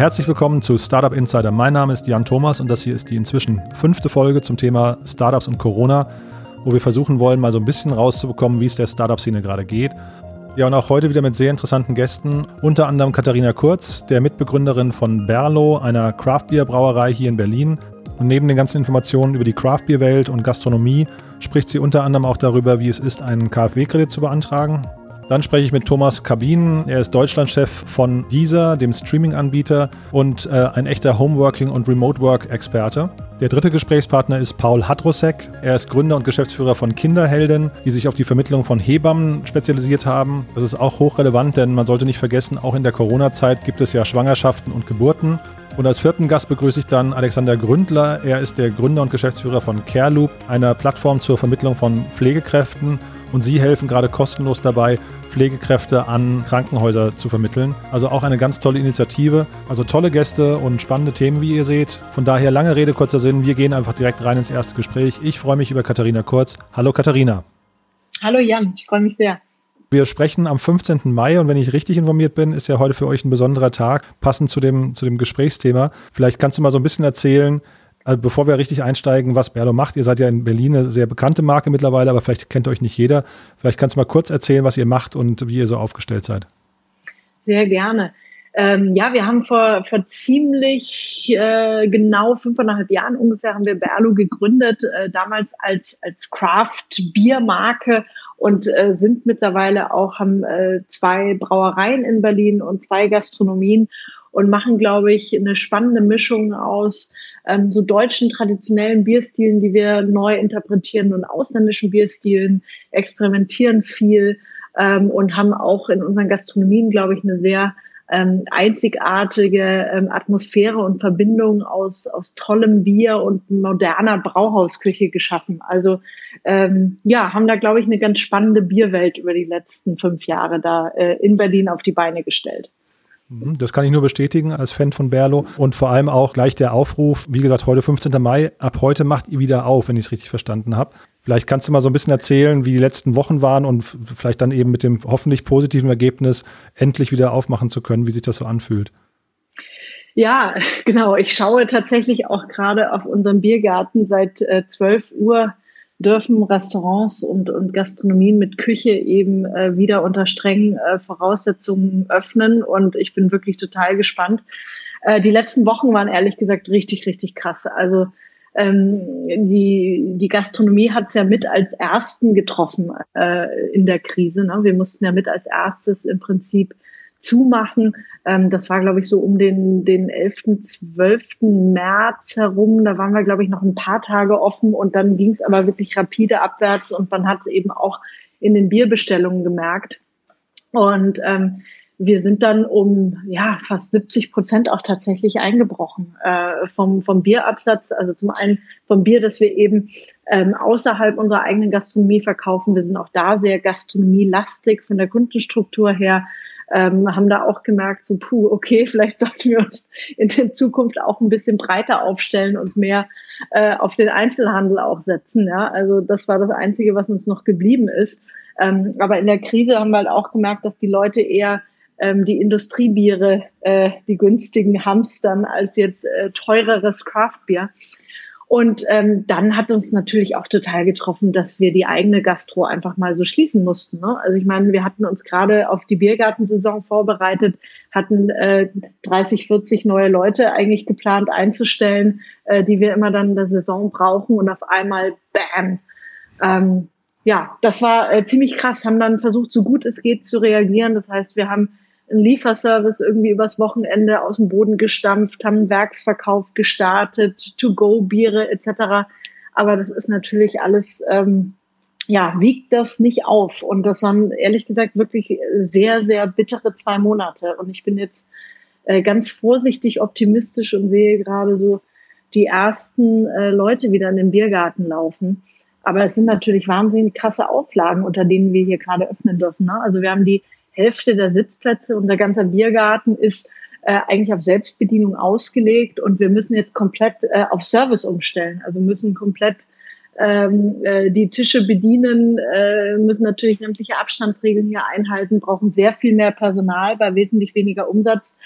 herzlich willkommen zu Startup Insider. Mein Name ist Jan Thomas und das hier ist die inzwischen fünfte Folge zum Thema Startups und Corona, wo wir versuchen wollen, mal so ein bisschen rauszubekommen, wie es der Startup-Szene gerade geht. Ja, und auch heute wieder mit sehr interessanten Gästen, unter anderem Katharina Kurz, der Mitbegründerin von Berlo, einer Craft-Bier-Brauerei hier in Berlin. Und neben den ganzen Informationen über die Craft-Bier-Welt und Gastronomie spricht sie unter anderem auch darüber, wie es ist, einen KfW-Kredit zu beantragen dann spreche ich mit Thomas Kabinen. Er ist Deutschlandchef von Deezer, dem Streaming-Anbieter und äh, ein echter Homeworking- und Remote-Work-Experte. Der dritte Gesprächspartner ist Paul Hadrosek. Er ist Gründer und Geschäftsführer von Kinderhelden, die sich auf die Vermittlung von Hebammen spezialisiert haben. Das ist auch hochrelevant, denn man sollte nicht vergessen, auch in der Corona-Zeit gibt es ja Schwangerschaften und Geburten. Und als vierten Gast begrüße ich dann Alexander Gründler. Er ist der Gründer und Geschäftsführer von CareLoop, einer Plattform zur Vermittlung von Pflegekräften und Sie helfen gerade kostenlos dabei, Pflegekräfte an Krankenhäuser zu vermitteln. Also auch eine ganz tolle Initiative. Also tolle Gäste und spannende Themen, wie ihr seht. Von daher lange Rede, kurzer Sinn. Wir gehen einfach direkt rein ins erste Gespräch. Ich freue mich über Katharina Kurz. Hallo Katharina. Hallo Jan, ich freue mich sehr. Wir sprechen am 15. Mai und wenn ich richtig informiert bin, ist ja heute für euch ein besonderer Tag, passend zu dem, zu dem Gesprächsthema. Vielleicht kannst du mal so ein bisschen erzählen, also bevor wir richtig einsteigen, was Berlo macht, ihr seid ja in Berlin eine sehr bekannte Marke mittlerweile, aber vielleicht kennt euch nicht jeder. Vielleicht kannst du mal kurz erzählen, was ihr macht und wie ihr so aufgestellt seid. Sehr gerne. Ähm, ja, wir haben vor, vor ziemlich äh, genau fünfeinhalb Jahren ungefähr haben wir Berlo gegründet, äh, damals als, als Craft-Bier-Marke und äh, sind mittlerweile auch, haben äh, zwei Brauereien in Berlin und zwei Gastronomien und machen, glaube ich, eine spannende Mischung aus ähm, so deutschen traditionellen Bierstilen, die wir neu interpretieren und ausländischen Bierstilen, experimentieren viel ähm, und haben auch in unseren Gastronomien, glaube ich, eine sehr ähm, einzigartige ähm, Atmosphäre und Verbindung aus, aus tollem Bier und moderner Brauhausküche geschaffen. Also ähm, ja, haben da, glaube ich, eine ganz spannende Bierwelt über die letzten fünf Jahre da äh, in Berlin auf die Beine gestellt. Mhm, das kann ich nur bestätigen als Fan von Berlo. Und vor allem auch gleich der Aufruf, wie gesagt, heute 15. Mai, ab heute macht ihr wieder auf, wenn ich es richtig verstanden habe. Vielleicht kannst du mal so ein bisschen erzählen, wie die letzten Wochen waren und vielleicht dann eben mit dem hoffentlich positiven Ergebnis endlich wieder aufmachen zu können, wie sich das so anfühlt. Ja, genau. Ich schaue tatsächlich auch gerade auf unserem Biergarten seit äh, 12 Uhr dürfen Restaurants und, und Gastronomien mit Küche eben äh, wieder unter strengen äh, Voraussetzungen öffnen. Und ich bin wirklich total gespannt. Äh, die letzten Wochen waren ehrlich gesagt richtig, richtig krass. Also ähm, die, die Gastronomie hat es ja mit als Ersten getroffen äh, in der Krise. Ne? Wir mussten ja mit als erstes im Prinzip zumachen. Ähm, das war, glaube ich, so um den, den 11., 12. März herum. Da waren wir, glaube ich, noch ein paar Tage offen und dann ging es aber wirklich rapide abwärts und man hat es eben auch in den Bierbestellungen gemerkt. Und ähm, wir sind dann um ja fast 70 Prozent auch tatsächlich eingebrochen äh, vom, vom Bierabsatz. Also zum einen vom Bier, das wir eben ähm, außerhalb unserer eigenen Gastronomie verkaufen. Wir sind auch da sehr gastronomielastig von der Kundenstruktur her ähm, haben da auch gemerkt, so puh, okay, vielleicht sollten wir uns in der Zukunft auch ein bisschen breiter aufstellen und mehr äh, auf den Einzelhandel auch setzen. Ja, also das war das Einzige, was uns noch geblieben ist. Ähm, aber in der Krise haben wir halt auch gemerkt, dass die Leute eher ähm, die Industriebiere, äh, die günstigen hamstern, als jetzt äh, teureres Craftbier. Und ähm, dann hat uns natürlich auch total getroffen, dass wir die eigene Gastro einfach mal so schließen mussten. Ne? Also ich meine, wir hatten uns gerade auf die Biergartensaison vorbereitet, hatten äh, 30, 40 neue Leute eigentlich geplant einzustellen, äh, die wir immer dann in der Saison brauchen. Und auf einmal, bam, ähm, ja, das war äh, ziemlich krass, haben dann versucht, so gut es geht zu reagieren. Das heißt, wir haben einen Lieferservice irgendwie übers Wochenende aus dem Boden gestampft, haben einen Werksverkauf gestartet, To-Go-Biere etc. Aber das ist natürlich alles, ähm, ja, wiegt das nicht auf. Und das waren ehrlich gesagt wirklich sehr, sehr bittere zwei Monate. Und ich bin jetzt äh, ganz vorsichtig optimistisch und sehe gerade so die ersten äh, Leute wieder in den Biergarten laufen. Aber es sind natürlich wahnsinnig krasse Auflagen, unter denen wir hier gerade öffnen dürfen. Ne? Also wir haben die Hälfte der Sitzplätze, unser ganzer Biergarten ist äh, eigentlich auf Selbstbedienung ausgelegt und wir müssen jetzt komplett äh, auf Service umstellen. Also müssen komplett ähm, äh, die Tische bedienen, äh, müssen natürlich sämtliche Abstandsregeln hier einhalten, brauchen sehr viel mehr Personal bei wesentlich weniger Umsatz.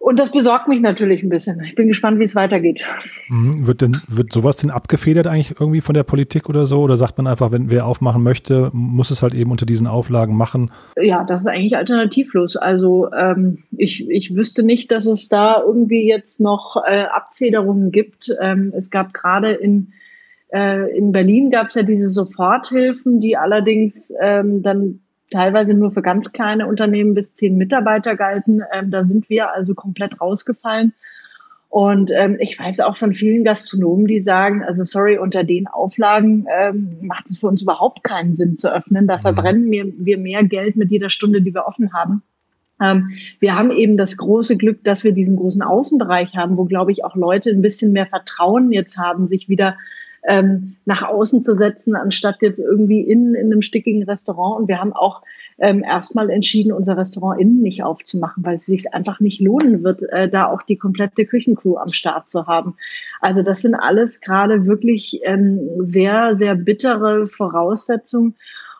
Und das besorgt mich natürlich ein bisschen. Ich bin gespannt, wie es weitergeht. Mhm. Wird denn, wird sowas denn abgefedert eigentlich irgendwie von der Politik oder so? Oder sagt man einfach, wenn wer aufmachen möchte, muss es halt eben unter diesen Auflagen machen? Ja, das ist eigentlich alternativlos. Also ähm, ich, ich wüsste nicht, dass es da irgendwie jetzt noch äh, Abfederungen gibt. Ähm, es gab gerade in äh, in Berlin gab es ja diese Soforthilfen, die allerdings ähm, dann teilweise nur für ganz kleine Unternehmen bis zehn Mitarbeiter galten. Ähm, da sind wir also komplett rausgefallen. Und ähm, ich weiß auch von vielen Gastronomen, die sagen, also sorry, unter den Auflagen ähm, macht es für uns überhaupt keinen Sinn zu öffnen. Da mhm. verbrennen wir, wir mehr Geld mit jeder Stunde, die wir offen haben. Ähm, wir haben eben das große Glück, dass wir diesen großen Außenbereich haben, wo, glaube ich, auch Leute ein bisschen mehr Vertrauen jetzt haben, sich wieder ähm, nach außen zu setzen, anstatt jetzt irgendwie innen in einem stickigen Restaurant. Und wir haben auch ähm, erstmal entschieden, unser Restaurant innen nicht aufzumachen, weil es sich einfach nicht lohnen wird, äh, da auch die komplette Küchencrew am Start zu haben. Also das sind alles gerade wirklich ähm, sehr, sehr bittere Voraussetzungen.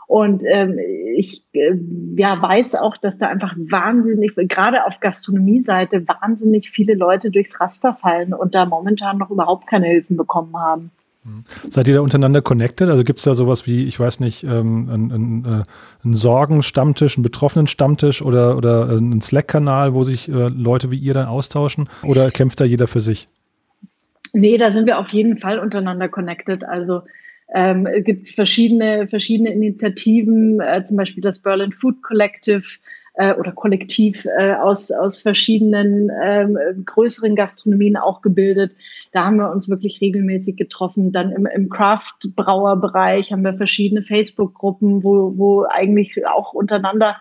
Und ähm, ich äh, ja, weiß auch, dass da einfach wahnsinnig, gerade auf Gastronomie-Seite, wahnsinnig viele Leute durchs Raster fallen und da momentan noch überhaupt keine Hilfen bekommen haben. Mhm. Seid ihr da untereinander connected? Also gibt es da sowas wie, ich weiß nicht, ähm, einen, einen, äh, einen Sorgen-Stammtisch, einen Betroffenen-Stammtisch oder, oder einen Slack-Kanal, wo sich äh, Leute wie ihr dann austauschen? Oder kämpft da jeder für sich? Nee, da sind wir auf jeden Fall untereinander connected. Also ähm, es gibt verschiedene, verschiedene Initiativen, äh, zum Beispiel das Berlin Food Collective, äh, oder Kollektiv äh, aus, aus verschiedenen ähm, größeren Gastronomien auch gebildet. Da haben wir uns wirklich regelmäßig getroffen. Dann im, im Craft-Brauer-Bereich haben wir verschiedene Facebook-Gruppen, wo, wo eigentlich auch untereinander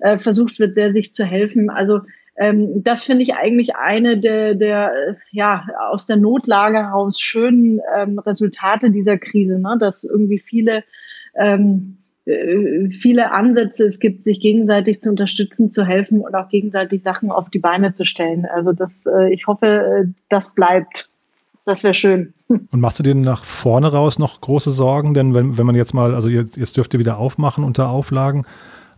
äh, versucht wird, sehr sich zu helfen. Also ähm, das finde ich eigentlich eine der, der ja aus der Notlage heraus schönen ähm, Resultate dieser Krise, ne? dass irgendwie viele ähm, äh, viele Ansätze es gibt, sich gegenseitig zu unterstützen, zu helfen und auch gegenseitig Sachen auf die Beine zu stellen. Also das, äh, ich hoffe, äh, das bleibt. Das wäre schön. Und machst du dir nach vorne raus noch große Sorgen? Denn wenn, wenn man jetzt mal, also jetzt, jetzt dürft ihr wieder aufmachen unter Auflagen,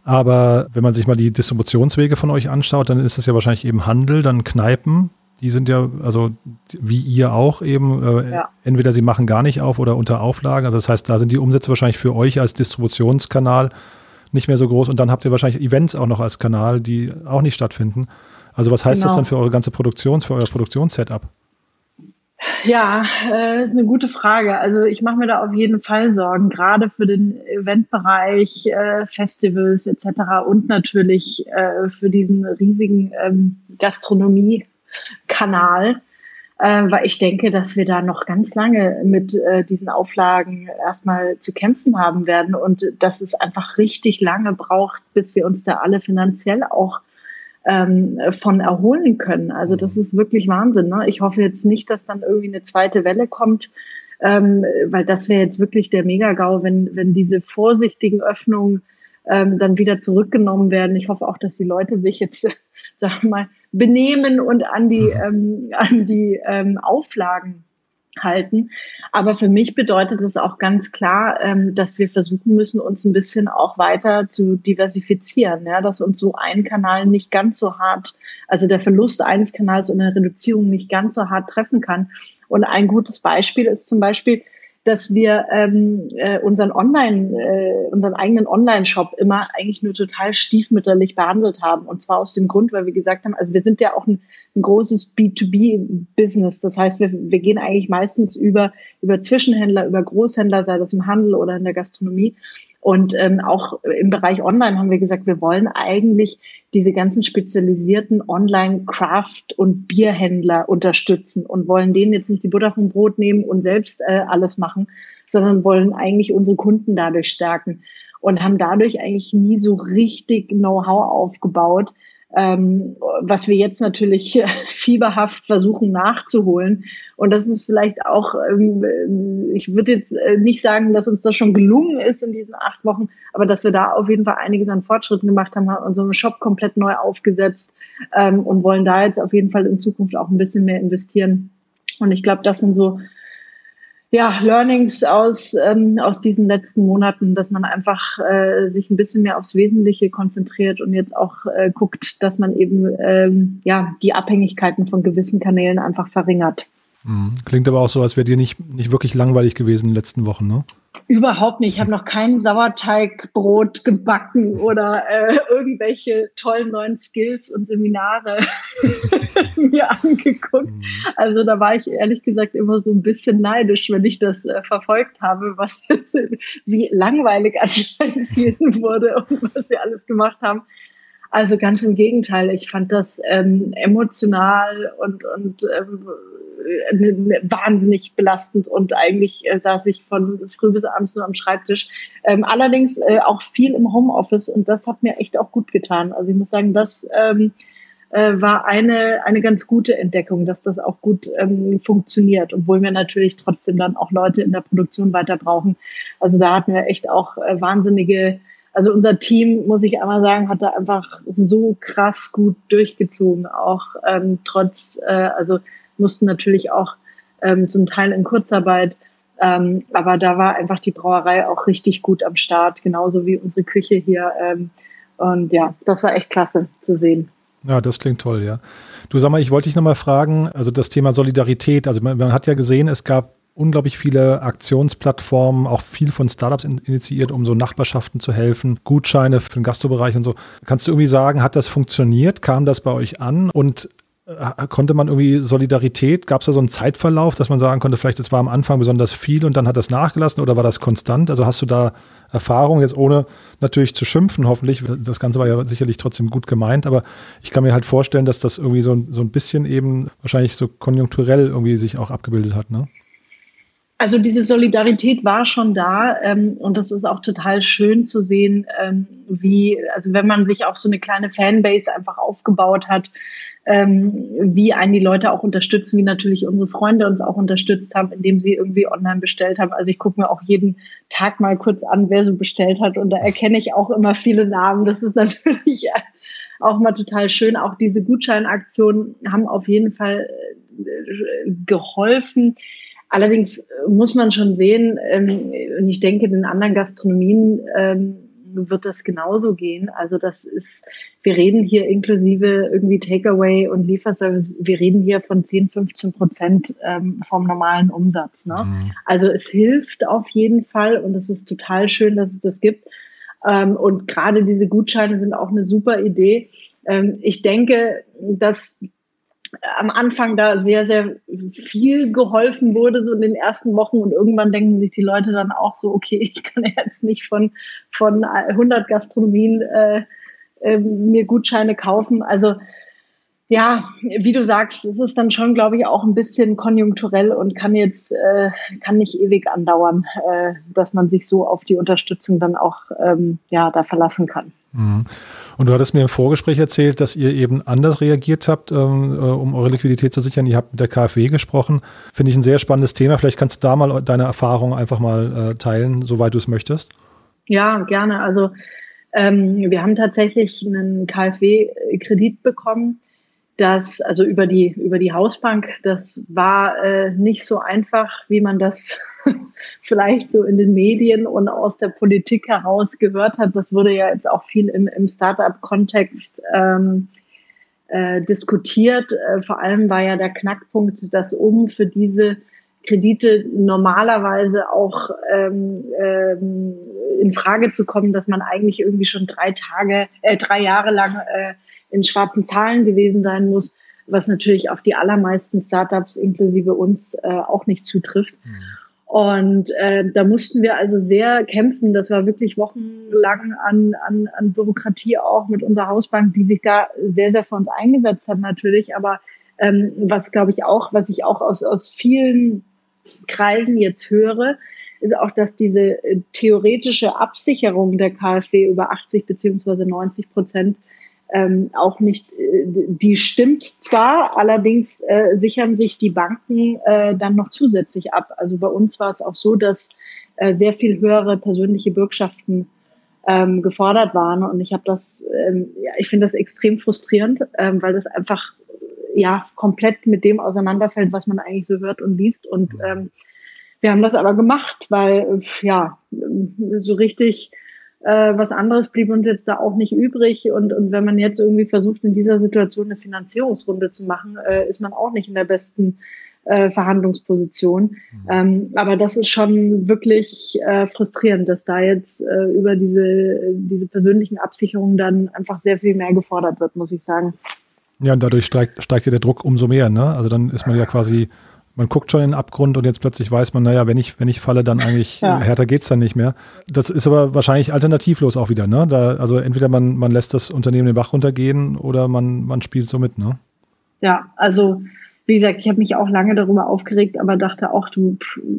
aber wenn man sich mal die Distributionswege von euch anschaut, dann ist es ja wahrscheinlich eben Handel, dann Kneipen, die sind ja, also wie ihr auch eben, äh, ja. entweder sie machen gar nicht auf oder unter Auflagen. Also das heißt, da sind die Umsätze wahrscheinlich für euch als Distributionskanal nicht mehr so groß. Und dann habt ihr wahrscheinlich Events auch noch als Kanal, die auch nicht stattfinden. Also was heißt genau. das dann für eure ganze Produktions, für euer Produktionssetup? Ja, äh, ist eine gute Frage. Also ich mache mir da auf jeden Fall Sorgen, gerade für den Eventbereich, äh, Festivals etc. und natürlich äh, für diesen riesigen ähm, Gastronomie Kanal, äh, weil ich denke, dass wir da noch ganz lange mit äh, diesen Auflagen erstmal zu kämpfen haben werden und dass es einfach richtig lange braucht, bis wir uns da alle finanziell auch ähm, von erholen können. Also das ist wirklich Wahnsinn. Ne? Ich hoffe jetzt nicht, dass dann irgendwie eine zweite Welle kommt, ähm, weil das wäre jetzt wirklich der Megagau, wenn, wenn diese vorsichtigen Öffnungen ähm, dann wieder zurückgenommen werden. Ich hoffe auch, dass die Leute sich jetzt, sagen wir mal, benehmen und an die, ähm, an die ähm, Auflagen halten. Aber für mich bedeutet das auch ganz klar, ähm, dass wir versuchen müssen, uns ein bisschen auch weiter zu diversifizieren, ja, dass uns so ein Kanal nicht ganz so hart, also der Verlust eines Kanals und eine Reduzierung nicht ganz so hart treffen kann. Und ein gutes Beispiel ist zum Beispiel, dass wir ähm, äh, unseren Online, äh, unseren eigenen Online-Shop immer eigentlich nur total stiefmütterlich behandelt haben. Und zwar aus dem Grund, weil wir gesagt haben, also wir sind ja auch ein, ein großes B2B-Business. Das heißt, wir, wir gehen eigentlich meistens über, über Zwischenhändler, über Großhändler, sei das im Handel oder in der Gastronomie. Und ähm, auch im Bereich Online haben wir gesagt, wir wollen eigentlich diese ganzen spezialisierten Online-Craft- und Bierhändler unterstützen und wollen denen jetzt nicht die Butter vom Brot nehmen und selbst äh, alles machen, sondern wollen eigentlich unsere Kunden dadurch stärken und haben dadurch eigentlich nie so richtig Know-how aufgebaut, ähm, was wir jetzt natürlich fieberhaft versuchen nachzuholen. Und das ist vielleicht auch, ähm, ich würde jetzt äh, nicht sagen, dass uns das schon gelungen ist in diesen acht Wochen, aber dass wir da auf jeden Fall einiges an Fortschritten gemacht haben, haben unseren Shop komplett neu aufgesetzt ähm, und wollen da jetzt auf jeden Fall in Zukunft auch ein bisschen mehr investieren. Und ich glaube, das sind so ja, Learnings aus, ähm, aus diesen letzten Monaten, dass man einfach äh, sich ein bisschen mehr aufs Wesentliche konzentriert und jetzt auch äh, guckt, dass man eben ähm, ja, die Abhängigkeiten von gewissen Kanälen einfach verringert. Mhm. Klingt aber auch so, als wäre dir nicht, nicht wirklich langweilig gewesen in den letzten Wochen, ne? Überhaupt nicht. Ich habe noch kein Sauerteigbrot gebacken oder äh, irgendwelche tollen neuen Skills und Seminare mir angeguckt. Mhm. Also da war ich ehrlich gesagt immer so ein bisschen neidisch, wenn ich das äh, verfolgt habe, was wie langweilig anscheinend vielen wurde und was wir alles gemacht haben. Also ganz im Gegenteil. Ich fand das ähm, emotional und, und ähm, äh, wahnsinnig belastend und eigentlich äh, saß ich von früh bis abends nur am Schreibtisch. Ähm, allerdings äh, auch viel im Homeoffice und das hat mir echt auch gut getan. Also ich muss sagen, das ähm, äh, war eine, eine ganz gute Entdeckung, dass das auch gut ähm, funktioniert, obwohl wir natürlich trotzdem dann auch Leute in der Produktion weiter brauchen. Also da hatten wir echt auch äh, wahnsinnige also unser Team, muss ich einmal sagen, hat da einfach so krass gut durchgezogen, auch ähm, trotz, äh, also mussten natürlich auch ähm, zum Teil in Kurzarbeit, ähm, aber da war einfach die Brauerei auch richtig gut am Start, genauso wie unsere Küche hier. Ähm, und ja, das war echt klasse zu sehen. Ja, das klingt toll, ja. Du sag mal, ich wollte dich nochmal fragen, also das Thema Solidarität, also man, man hat ja gesehen, es gab unglaublich viele Aktionsplattformen, auch viel von Startups initiiert, um so Nachbarschaften zu helfen, Gutscheine für den Gastrobereich und so. Kannst du irgendwie sagen, hat das funktioniert? Kam das bei euch an? Und äh, konnte man irgendwie Solidarität, gab es da so einen Zeitverlauf, dass man sagen konnte, vielleicht es war am Anfang besonders viel und dann hat das nachgelassen oder war das konstant? Also hast du da Erfahrung, jetzt ohne natürlich zu schimpfen, hoffentlich, das Ganze war ja sicherlich trotzdem gut gemeint, aber ich kann mir halt vorstellen, dass das irgendwie so, so ein bisschen eben wahrscheinlich so konjunkturell irgendwie sich auch abgebildet hat, ne? Also diese Solidarität war schon da ähm, und das ist auch total schön zu sehen, ähm, wie, also wenn man sich auch so eine kleine Fanbase einfach aufgebaut hat, ähm, wie einen die Leute auch unterstützen, wie natürlich unsere Freunde uns auch unterstützt haben, indem sie irgendwie online bestellt haben. Also ich gucke mir auch jeden Tag mal kurz an, wer so bestellt hat und da erkenne ich auch immer viele Namen. Das ist natürlich auch mal total schön. Auch diese Gutscheinaktionen haben auf jeden Fall äh, geholfen Allerdings äh, muss man schon sehen, ähm, und ich denke, in anderen Gastronomien ähm, wird das genauso gehen. Also das ist, wir reden hier inklusive irgendwie Takeaway und Lieferservice, wir reden hier von 10, 15 Prozent ähm, vom normalen Umsatz. Ne? Mhm. Also es hilft auf jeden Fall und es ist total schön, dass es das gibt. Ähm, und gerade diese Gutscheine sind auch eine super Idee. Ähm, ich denke, dass am Anfang da sehr, sehr viel geholfen wurde, so in den ersten Wochen. Und irgendwann denken sich die Leute dann auch so, okay, ich kann jetzt nicht von, von 100 Gastronomien äh, äh, mir Gutscheine kaufen. Also ja, wie du sagst, es ist dann schon, glaube ich, auch ein bisschen konjunkturell und kann jetzt, äh, kann nicht ewig andauern, äh, dass man sich so auf die Unterstützung dann auch ähm, ja, da verlassen kann. Mhm. Und du hattest mir im Vorgespräch erzählt, dass ihr eben anders reagiert habt, ähm, äh, um eure Liquidität zu sichern. Ihr habt mit der KfW gesprochen. Finde ich ein sehr spannendes Thema. Vielleicht kannst du da mal deine Erfahrung einfach mal äh, teilen, soweit du es möchtest. Ja, gerne. Also ähm, wir haben tatsächlich einen KfW-Kredit bekommen das, also über die, über die Hausbank, das war äh, nicht so einfach, wie man das vielleicht so in den Medien und aus der Politik heraus gehört hat. Das wurde ja jetzt auch viel im, im Startup-Kontext ähm, äh, diskutiert. Äh, vor allem war ja der Knackpunkt, dass um für diese Kredite normalerweise auch ähm, ähm, in Frage zu kommen, dass man eigentlich irgendwie schon drei Tage, äh, drei Jahre lang äh, in schwarzen Zahlen gewesen sein muss, was natürlich auf die allermeisten Startups inklusive uns äh, auch nicht zutrifft. Mhm. Und äh, da mussten wir also sehr kämpfen. Das war wirklich wochenlang an, an, an Bürokratie auch mit unserer Hausbank, die sich da sehr, sehr für uns eingesetzt hat natürlich. Aber ähm, was glaube ich auch, was ich auch aus, aus vielen Kreisen jetzt höre, ist auch, dass diese äh, theoretische Absicherung der KfW über 80 beziehungsweise 90 Prozent ähm, auch nicht, äh, die stimmt zwar, allerdings äh, sichern sich die Banken äh, dann noch zusätzlich ab. Also bei uns war es auch so, dass äh, sehr viel höhere persönliche Bürgschaften ähm, gefordert waren. Und ich habe das, ähm, ja, ich finde das extrem frustrierend, ähm, weil das einfach ja komplett mit dem auseinanderfällt, was man eigentlich so hört und liest. Und ähm, wir haben das aber gemacht, weil ja, so richtig äh, was anderes blieb uns jetzt da auch nicht übrig. Und, und wenn man jetzt irgendwie versucht, in dieser Situation eine Finanzierungsrunde zu machen, äh, ist man auch nicht in der besten äh, Verhandlungsposition. Mhm. Ähm, aber das ist schon wirklich äh, frustrierend, dass da jetzt äh, über diese, diese persönlichen Absicherungen dann einfach sehr viel mehr gefordert wird, muss ich sagen. Ja, und dadurch steigt, steigt ja der Druck umso mehr. Ne? Also dann ist man ja quasi man guckt schon in den Abgrund und jetzt plötzlich weiß man, naja, wenn ich, wenn ich falle, dann eigentlich ja. härter geht's dann nicht mehr. Das ist aber wahrscheinlich alternativlos auch wieder, ne? Da, also entweder man, man lässt das Unternehmen den Bach runtergehen oder man, man spielt so mit, ne? Ja, also wie gesagt, ich habe mich auch lange darüber aufgeregt, aber dachte auch, du,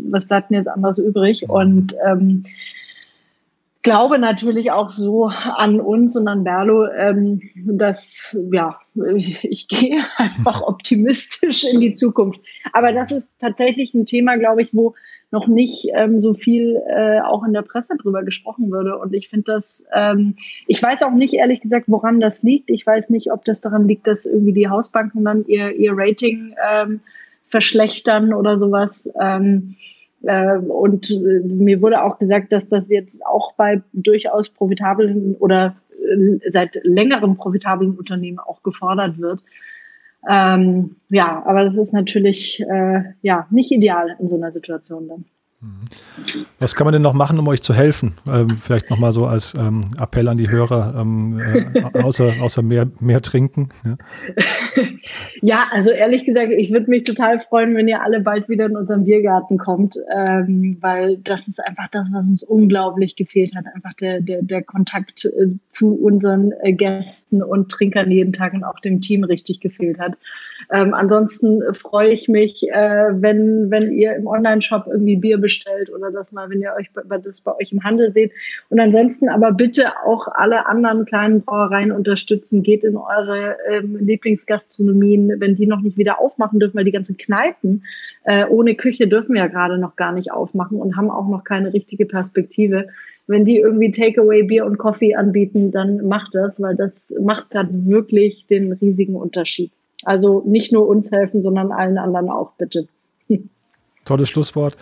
was bleibt denn jetzt anderes übrig? Und ähm, glaube natürlich auch so an uns und an Berlo, ähm, dass ja, ich gehe einfach optimistisch in die Zukunft. Aber das ist tatsächlich ein Thema, glaube ich, wo noch nicht ähm, so viel äh, auch in der Presse drüber gesprochen würde. Und ich finde das, ähm, ich weiß auch nicht ehrlich gesagt, woran das liegt. Ich weiß nicht, ob das daran liegt, dass irgendwie die Hausbanken dann ihr, ihr Rating ähm, verschlechtern oder sowas. Äh, und äh, mir wurde auch gesagt, dass das jetzt auch bei durchaus profitablen oder äh, seit längerem profitablen Unternehmen auch gefordert wird. Ähm, ja, aber das ist natürlich äh, ja nicht ideal in so einer Situation dann. Was kann man denn noch machen, um euch zu helfen? Ähm, vielleicht nochmal so als ähm, Appell an die Hörer, ähm, äh, außer, außer mehr, mehr trinken. Ja. ja. also ehrlich gesagt, ich würde mich total freuen, wenn ihr alle bald wieder in unseren Biergarten kommt, ähm, weil das ist einfach das, was uns unglaublich gefehlt hat. Einfach der, der, der Kontakt äh, zu unseren äh, Gästen und Trinkern jeden Tag und auch dem Team richtig gefehlt hat. Ähm, ansonsten freue ich mich, äh, wenn, wenn ihr im Online-Shop irgendwie Bier bestellt oder das mal, wenn ihr euch das bei euch im Handel seht. Und ansonsten aber bitte auch alle anderen kleinen Brauereien unterstützen. Geht in eure ähm, Lieblingsgastronomien, wenn die noch nicht wieder aufmachen dürfen, weil die ganzen Kneipen äh, ohne Küche dürfen ja gerade noch gar nicht aufmachen und haben auch noch keine richtige Perspektive wenn die irgendwie Takeaway Bier und Coffee anbieten, dann macht das, weil das macht gerade wirklich den riesigen Unterschied. Also nicht nur uns helfen, sondern allen anderen auch, bitte. Tolles Schlusswort.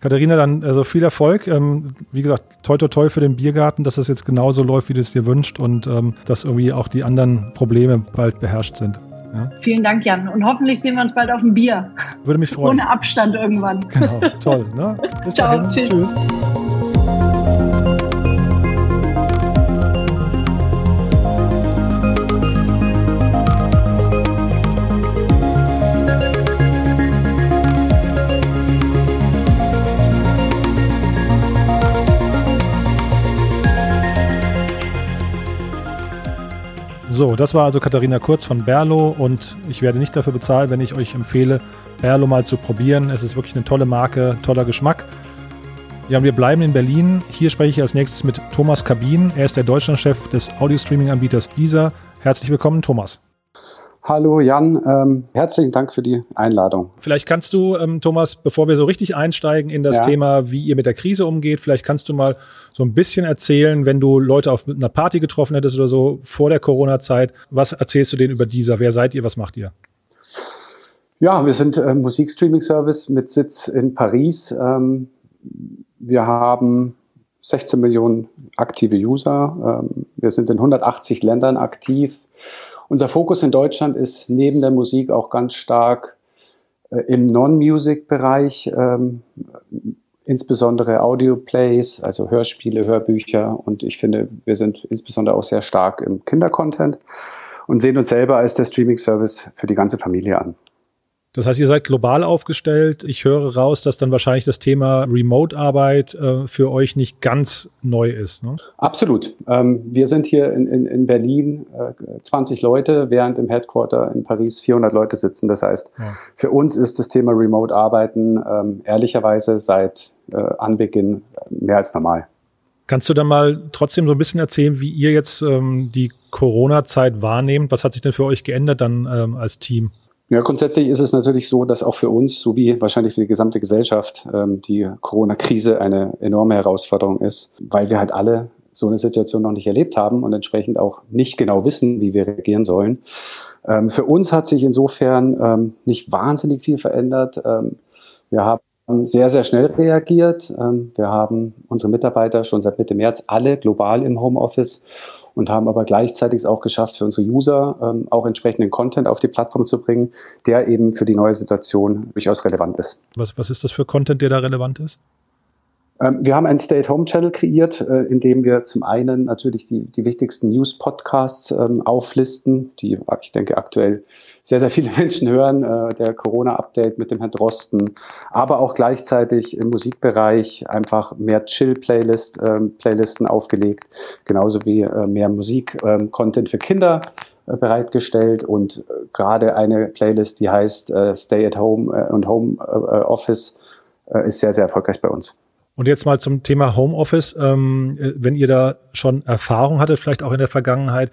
Katharina, dann also viel Erfolg. Ähm, wie gesagt, toi toi toi für den Biergarten, dass das jetzt genauso läuft, wie du es dir wünscht und ähm, dass irgendwie auch die anderen Probleme bald beherrscht sind. Ja? Vielen Dank, Jan. Und hoffentlich sehen wir uns bald auf dem Bier. Würde mich freuen. Ohne Abstand irgendwann. Genau, toll. Ne? Bis Ciao, dahin. Tschüss. tschüss. So, das war also Katharina Kurz von Berlo und ich werde nicht dafür bezahlt, wenn ich euch empfehle, Berlo mal zu probieren. Es ist wirklich eine tolle Marke, toller Geschmack. Ja, und wir bleiben in Berlin. Hier spreche ich als nächstes mit Thomas Kabin. Er ist der Deutschlandchef des Audio-Streaming-Anbieters Deezer. Herzlich willkommen, Thomas. Hallo Jan, ähm, herzlichen Dank für die Einladung. Vielleicht kannst du, ähm, Thomas, bevor wir so richtig einsteigen in das ja. Thema, wie ihr mit der Krise umgeht, vielleicht kannst du mal so ein bisschen erzählen, wenn du Leute auf einer Party getroffen hättest oder so vor der Corona-Zeit, was erzählst du denen über dieser? Wer seid ihr? Was macht ihr? Ja, wir sind äh, Musikstreaming-Service mit Sitz in Paris. Ähm, wir haben 16 Millionen aktive User. Ähm, wir sind in 180 Ländern aktiv unser Fokus in Deutschland ist neben der Musik auch ganz stark äh, im Non-Music-Bereich, ähm, insbesondere Audio-Plays, also Hörspiele, Hörbücher. Und ich finde, wir sind insbesondere auch sehr stark im Kindercontent und sehen uns selber als der Streaming-Service für die ganze Familie an. Das heißt, ihr seid global aufgestellt. Ich höre raus, dass dann wahrscheinlich das Thema Remote-Arbeit äh, für euch nicht ganz neu ist. Ne? Absolut. Ähm, wir sind hier in, in, in Berlin äh, 20 Leute, während im Headquarter in Paris 400 Leute sitzen. Das heißt, ja. für uns ist das Thema Remote-Arbeiten ähm, ehrlicherweise seit äh, Anbeginn äh, mehr als normal. Kannst du dann mal trotzdem so ein bisschen erzählen, wie ihr jetzt ähm, die Corona-Zeit wahrnehmt? Was hat sich denn für euch geändert dann ähm, als Team? Ja, grundsätzlich ist es natürlich so, dass auch für uns, so wie wahrscheinlich für die gesamte Gesellschaft, ähm, die Corona-Krise eine enorme Herausforderung ist, weil wir halt alle so eine Situation noch nicht erlebt haben und entsprechend auch nicht genau wissen, wie wir reagieren sollen. Ähm, für uns hat sich insofern ähm, nicht wahnsinnig viel verändert. Wir haben sehr, sehr schnell reagiert. Wir haben unsere Mitarbeiter schon seit Mitte März alle global im Homeoffice und haben aber gleichzeitig es auch geschafft, für unsere User ähm, auch entsprechenden Content auf die Plattform zu bringen, der eben für die neue Situation durchaus relevant ist. Was, was ist das für Content, der da relevant ist? Ähm, wir haben einen Stay-at-Home-Channel kreiert, äh, in dem wir zum einen natürlich die, die wichtigsten News-Podcasts ähm, auflisten, die, ich denke, aktuell sehr, sehr viele Menschen hören. Äh, der Corona-Update mit dem Herrn Drosten, aber auch gleichzeitig im Musikbereich einfach mehr Chill-Playlist, ähm, Playlisten aufgelegt, genauso wie äh, mehr Musik-Content für Kinder bereitgestellt und gerade eine Playlist, die heißt Stay at Home und Home Office, ist sehr, sehr erfolgreich bei uns. Und jetzt mal zum Thema Homeoffice. Ähm, äh, wenn ihr da schon Erfahrung hattet, vielleicht auch in der Vergangenheit,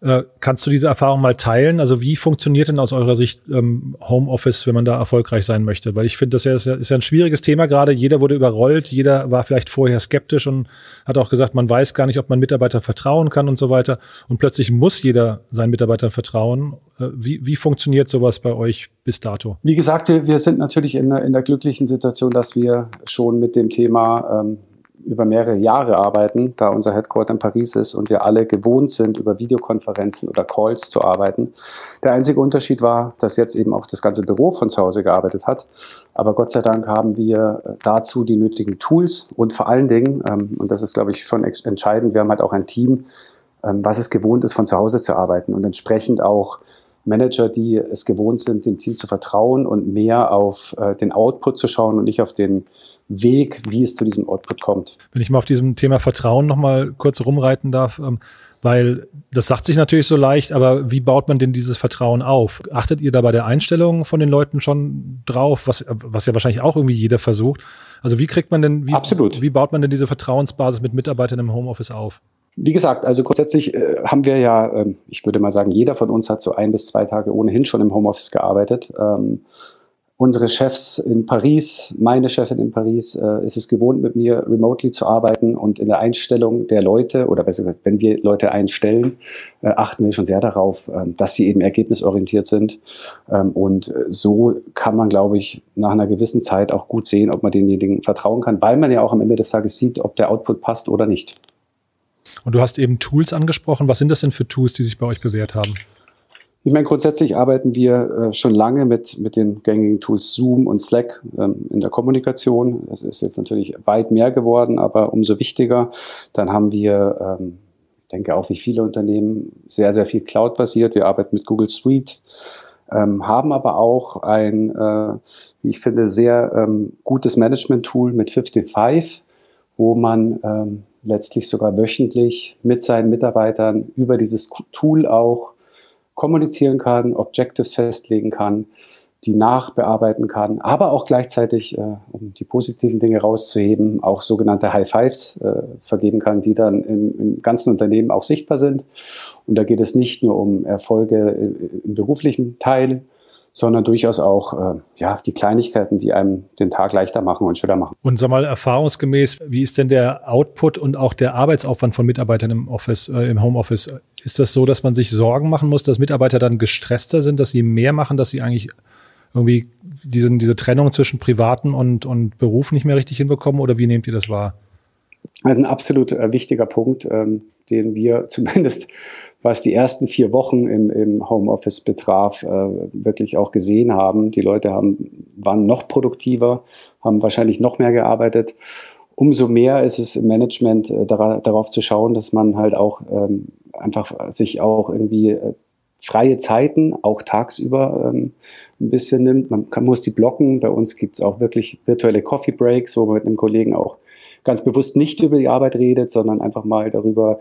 äh, kannst du diese Erfahrung mal teilen? Also wie funktioniert denn aus eurer Sicht ähm, Homeoffice, wenn man da erfolgreich sein möchte? Weil ich finde, das ist ja, ist ja ein schwieriges Thema gerade. Jeder wurde überrollt, jeder war vielleicht vorher skeptisch und hat auch gesagt, man weiß gar nicht, ob man Mitarbeitern vertrauen kann und so weiter. Und plötzlich muss jeder seinen Mitarbeitern vertrauen. Äh, wie, wie funktioniert sowas bei euch bis dato? Wie gesagt, wir, wir sind natürlich in, in der glücklichen Situation, dass wir schon mit dem Thema ähm, über mehrere Jahre arbeiten, da unser Headquarter in Paris ist und wir alle gewohnt sind, über Videokonferenzen oder Calls zu arbeiten. Der einzige Unterschied war, dass jetzt eben auch das ganze Büro von zu Hause gearbeitet hat. Aber Gott sei Dank haben wir dazu die nötigen Tools und vor allen Dingen, ähm, und das ist, glaube ich, schon entscheidend, wir haben halt auch ein Team, ähm, was es gewohnt ist, von zu Hause zu arbeiten und entsprechend auch Manager, die es gewohnt sind, dem Team zu vertrauen und mehr auf äh, den Output zu schauen und nicht auf den Weg, wie es zu diesem Output kommt. Wenn ich mal auf diesem Thema Vertrauen nochmal kurz rumreiten darf, ähm, weil das sagt sich natürlich so leicht, aber wie baut man denn dieses Vertrauen auf? Achtet ihr da bei der Einstellung von den Leuten schon drauf, was, was ja wahrscheinlich auch irgendwie jeder versucht? Also wie kriegt man denn, wie, Absolut. wie baut man denn diese Vertrauensbasis mit Mitarbeitern im Homeoffice auf? Wie gesagt, also grundsätzlich äh, haben wir ja, äh, ich würde mal sagen, jeder von uns hat so ein bis zwei Tage ohnehin schon im Homeoffice gearbeitet. Ähm, unsere Chefs in Paris, meine Chefin in Paris, äh, ist es gewohnt, mit mir remotely zu arbeiten und in der Einstellung der Leute oder besser gesagt, wenn wir Leute einstellen, äh, achten wir schon sehr darauf, äh, dass sie eben ergebnisorientiert sind. Ähm, und so kann man, glaube ich, nach einer gewissen Zeit auch gut sehen, ob man denjenigen vertrauen kann, weil man ja auch am Ende des Tages sieht, ob der Output passt oder nicht. Und du hast eben Tools angesprochen. Was sind das denn für Tools, die sich bei euch bewährt haben? Ich meine, grundsätzlich arbeiten wir äh, schon lange mit, mit den gängigen Tools Zoom und Slack ähm, in der Kommunikation. Das ist jetzt natürlich weit mehr geworden, aber umso wichtiger. Dann haben wir, ähm, ich denke auch wie viele Unternehmen, sehr, sehr viel Cloud-basiert. Wir arbeiten mit Google Suite, ähm, haben aber auch ein, äh, wie ich finde, sehr ähm, gutes Management-Tool mit 55, wo man ähm, letztlich sogar wöchentlich mit seinen Mitarbeitern über dieses Tool auch kommunizieren kann, Objectives festlegen kann, die nachbearbeiten kann, aber auch gleichzeitig, äh, um die positiven Dinge rauszuheben, auch sogenannte High Fives äh, vergeben kann, die dann im, im, ganzen Unternehmen auch sichtbar sind. Und da geht es nicht nur um Erfolge im, im beruflichen Teil, sondern durchaus auch äh, ja, die Kleinigkeiten, die einem den Tag leichter machen und schöner machen. Und sag mal, erfahrungsgemäß, wie ist denn der Output und auch der Arbeitsaufwand von Mitarbeitern im Office, äh, im Homeoffice? Ist das so, dass man sich Sorgen machen muss, dass Mitarbeiter dann gestresster sind, dass sie mehr machen, dass sie eigentlich irgendwie diesen, diese Trennung zwischen Privaten und, und Beruf nicht mehr richtig hinbekommen? Oder wie nehmt ihr das wahr? Ist ein absolut äh, wichtiger Punkt, ähm, den wir zumindest was die ersten vier Wochen im, im Homeoffice betraf, äh, wirklich auch gesehen haben. Die Leute haben, waren noch produktiver, haben wahrscheinlich noch mehr gearbeitet. Umso mehr ist es im Management äh, dara darauf zu schauen, dass man halt auch ähm, einfach sich auch irgendwie äh, freie Zeiten, auch tagsüber ähm, ein bisschen nimmt. Man kann, muss die blocken. Bei uns gibt es auch wirklich virtuelle Coffee Breaks, wo man mit einem Kollegen auch ganz bewusst nicht über die Arbeit redet, sondern einfach mal darüber,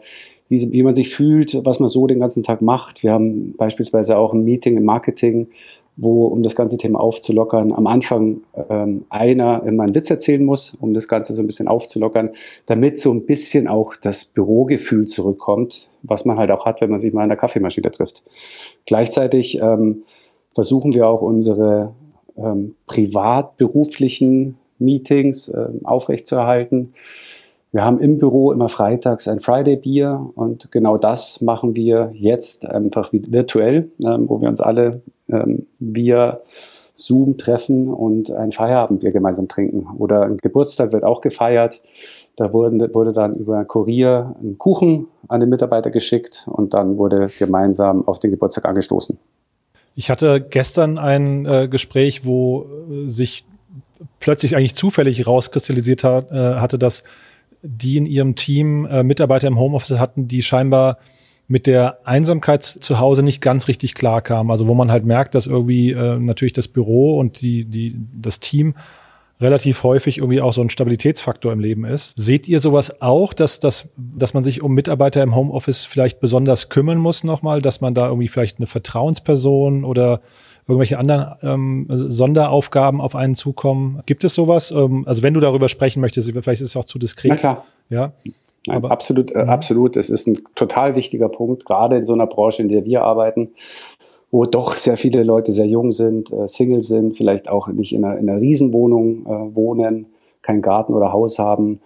wie, wie man sich fühlt, was man so den ganzen Tag macht. Wir haben beispielsweise auch ein Meeting im Marketing, wo, um das ganze Thema aufzulockern, am Anfang ähm, einer immer einen Witz erzählen muss, um das Ganze so ein bisschen aufzulockern, damit so ein bisschen auch das Bürogefühl zurückkommt, was man halt auch hat, wenn man sich mal in der Kaffeemaschine trifft. Gleichzeitig ähm, versuchen wir auch unsere ähm, privat-beruflichen Meetings äh, aufrechtzuerhalten. Wir haben im Büro immer freitags ein Friday-Bier und genau das machen wir jetzt einfach virtuell, ähm, wo wir uns alle ähm, via Zoom treffen und ein Feierabendbier gemeinsam trinken. Oder ein Geburtstag wird auch gefeiert. Da wurde, wurde dann über Kurier ein Kuchen an den Mitarbeiter geschickt und dann wurde gemeinsam auf den Geburtstag angestoßen. Ich hatte gestern ein äh, Gespräch, wo äh, sich plötzlich eigentlich zufällig rauskristallisiert hat, äh, hatte, dass die in ihrem Team äh, Mitarbeiter im Homeoffice hatten, die scheinbar mit der Einsamkeit zu Hause nicht ganz richtig klar kamen. Also wo man halt merkt, dass irgendwie äh, natürlich das Büro und die, die, das Team relativ häufig irgendwie auch so ein Stabilitätsfaktor im Leben ist. Seht ihr sowas auch, dass, dass, dass man sich um Mitarbeiter im Homeoffice vielleicht besonders kümmern muss nochmal, dass man da irgendwie vielleicht eine Vertrauensperson oder irgendwelche anderen ähm, Sonderaufgaben auf einen zukommen? Gibt es sowas? Ähm, also wenn du darüber sprechen möchtest, vielleicht ist es auch zu diskret. Na klar. Ja. Nein, Aber, absolut, äh, mhm. absolut. Es ist ein total wichtiger Punkt, gerade in so einer Branche, in der wir arbeiten, wo doch sehr viele Leute sehr jung sind, äh, Single sind, vielleicht auch nicht in einer, in einer Riesenwohnung äh, wohnen, keinen Garten oder Haus haben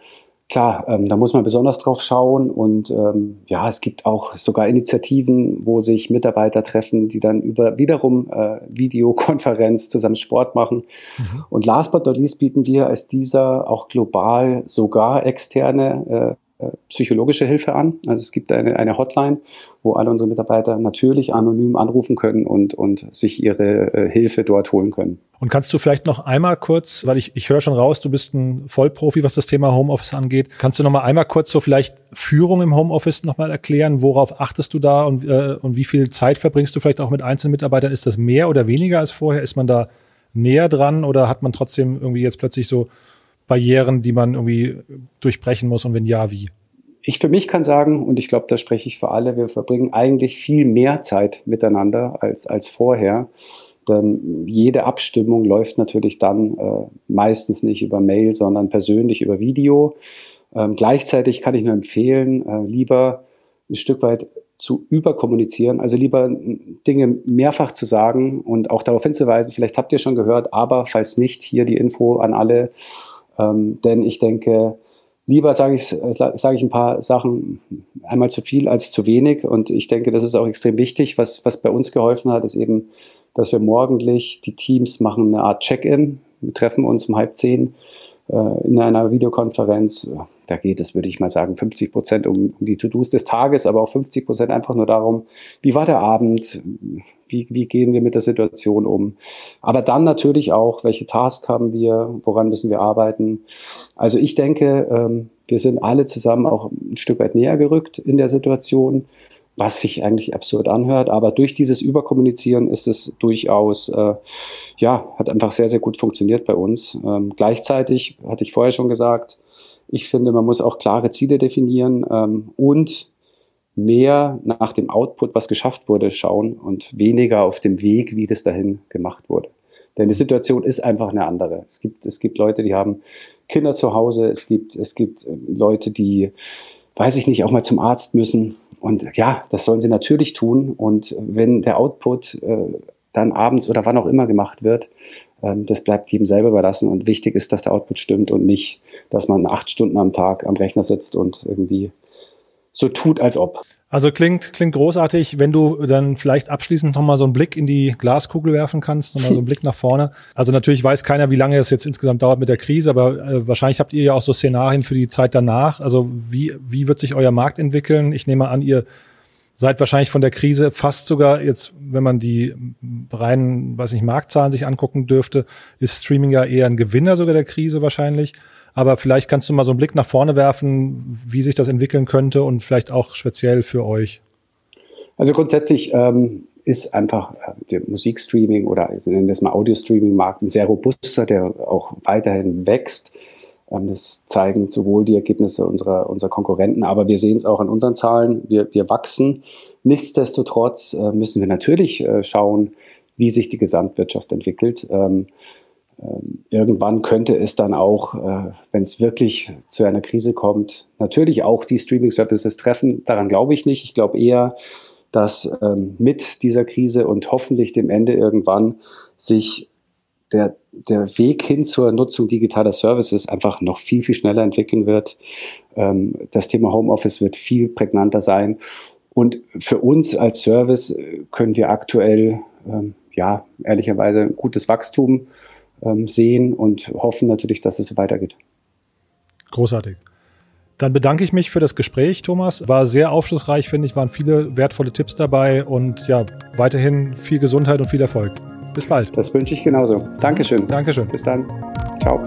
klar, ähm, da muss man besonders drauf schauen und ähm, ja, es gibt auch sogar Initiativen, wo sich Mitarbeiter treffen, die dann über wiederum äh, Videokonferenz zusammen Sport machen. Mhm. Und last but not least bieten wir als dieser auch global sogar externe äh, psychologische Hilfe an. Also es gibt eine, eine Hotline, wo alle unsere Mitarbeiter natürlich anonym anrufen können und, und sich ihre äh, Hilfe dort holen können. Und kannst du vielleicht noch einmal kurz, weil ich, ich höre schon raus, du bist ein Vollprofi, was das Thema Homeoffice angeht. Kannst du noch mal einmal kurz so vielleicht Führung im Homeoffice noch mal erklären? Worauf achtest du da und, äh, und wie viel Zeit verbringst du vielleicht auch mit einzelnen Mitarbeitern? Ist das mehr oder weniger als vorher? Ist man da näher dran oder hat man trotzdem irgendwie jetzt plötzlich so Barrieren, die man irgendwie durchbrechen muss und wenn ja, wie? Ich für mich kann sagen, und ich glaube, da spreche ich für alle, wir verbringen eigentlich viel mehr Zeit miteinander als, als vorher. Denn jede Abstimmung läuft natürlich dann äh, meistens nicht über Mail, sondern persönlich über Video. Ähm, gleichzeitig kann ich nur empfehlen, äh, lieber ein Stück weit zu überkommunizieren, also lieber Dinge mehrfach zu sagen und auch darauf hinzuweisen, vielleicht habt ihr schon gehört, aber falls nicht, hier die Info an alle ähm, denn ich denke, lieber sage ich, sage ich ein paar Sachen einmal zu viel als zu wenig. Und ich denke, das ist auch extrem wichtig. Was, was bei uns geholfen hat, ist eben, dass wir morgendlich die Teams machen eine Art Check-in. Wir treffen uns um halb zehn äh, in einer Videokonferenz. Da geht es, würde ich mal sagen, 50 Prozent um, um die To-Dos des Tages, aber auch 50 Prozent einfach nur darum, wie war der Abend, wie, wie gehen wir mit der Situation um. Aber dann natürlich auch, welche Tasks haben wir, woran müssen wir arbeiten. Also ich denke, ähm, wir sind alle zusammen auch ein Stück weit näher gerückt in der Situation was sich eigentlich absurd anhört. Aber durch dieses Überkommunizieren ist es durchaus, äh, ja, hat einfach sehr, sehr gut funktioniert bei uns. Ähm, gleichzeitig hatte ich vorher schon gesagt, ich finde, man muss auch klare Ziele definieren ähm, und mehr nach dem Output, was geschafft wurde, schauen und weniger auf dem Weg, wie das dahin gemacht wurde. Denn die Situation ist einfach eine andere. Es gibt, es gibt Leute, die haben Kinder zu Hause, es gibt, es gibt äh, Leute, die, weiß ich nicht, auch mal zum Arzt müssen. Und ja, das sollen sie natürlich tun. Und wenn der Output äh, dann abends oder wann auch immer gemacht wird, ähm, das bleibt jedem selber überlassen. Und wichtig ist, dass der Output stimmt und nicht, dass man acht Stunden am Tag am Rechner sitzt und irgendwie so tut, als ob. Also klingt, klingt großartig, wenn du dann vielleicht abschließend nochmal so einen Blick in die Glaskugel werfen kannst, nochmal so einen Blick nach vorne. Also natürlich weiß keiner, wie lange es jetzt insgesamt dauert mit der Krise, aber äh, wahrscheinlich habt ihr ja auch so Szenarien für die Zeit danach. Also wie, wie wird sich euer Markt entwickeln? Ich nehme an, ihr seid wahrscheinlich von der Krise fast sogar jetzt, wenn man die reinen, weiß nicht, Marktzahlen sich angucken dürfte, ist Streaming ja eher ein Gewinner sogar der Krise wahrscheinlich. Aber vielleicht kannst du mal so einen Blick nach vorne werfen, wie sich das entwickeln könnte und vielleicht auch speziell für euch. Also grundsätzlich ähm, ist einfach äh, der Musikstreaming oder nennen wir es mal Audio-Streaming-Markt ein sehr robuster, der auch weiterhin wächst. Das zeigen sowohl die Ergebnisse unserer, unserer Konkurrenten, aber wir sehen es auch an unseren Zahlen. Wir, wir wachsen. Nichtsdestotrotz äh, müssen wir natürlich äh, schauen, wie sich die Gesamtwirtschaft entwickelt. Ähm, ähm, irgendwann könnte es dann auch, äh, wenn es wirklich zu einer Krise kommt, natürlich auch die Streaming-Services treffen. Daran glaube ich nicht. Ich glaube eher, dass ähm, mit dieser Krise und hoffentlich dem Ende irgendwann sich der, der Weg hin zur Nutzung digitaler Services einfach noch viel, viel schneller entwickeln wird. Ähm, das Thema Homeoffice wird viel prägnanter sein. Und für uns als Service können wir aktuell ja, ehrlicherweise gutes Wachstum ähm, sehen und hoffen natürlich, dass es so weitergeht. Großartig. Dann bedanke ich mich für das Gespräch, Thomas. War sehr aufschlussreich, finde ich. Waren viele wertvolle Tipps dabei und ja, weiterhin viel Gesundheit und viel Erfolg. Bis bald. Das wünsche ich genauso. Dankeschön. Dankeschön. Bis dann. Ciao.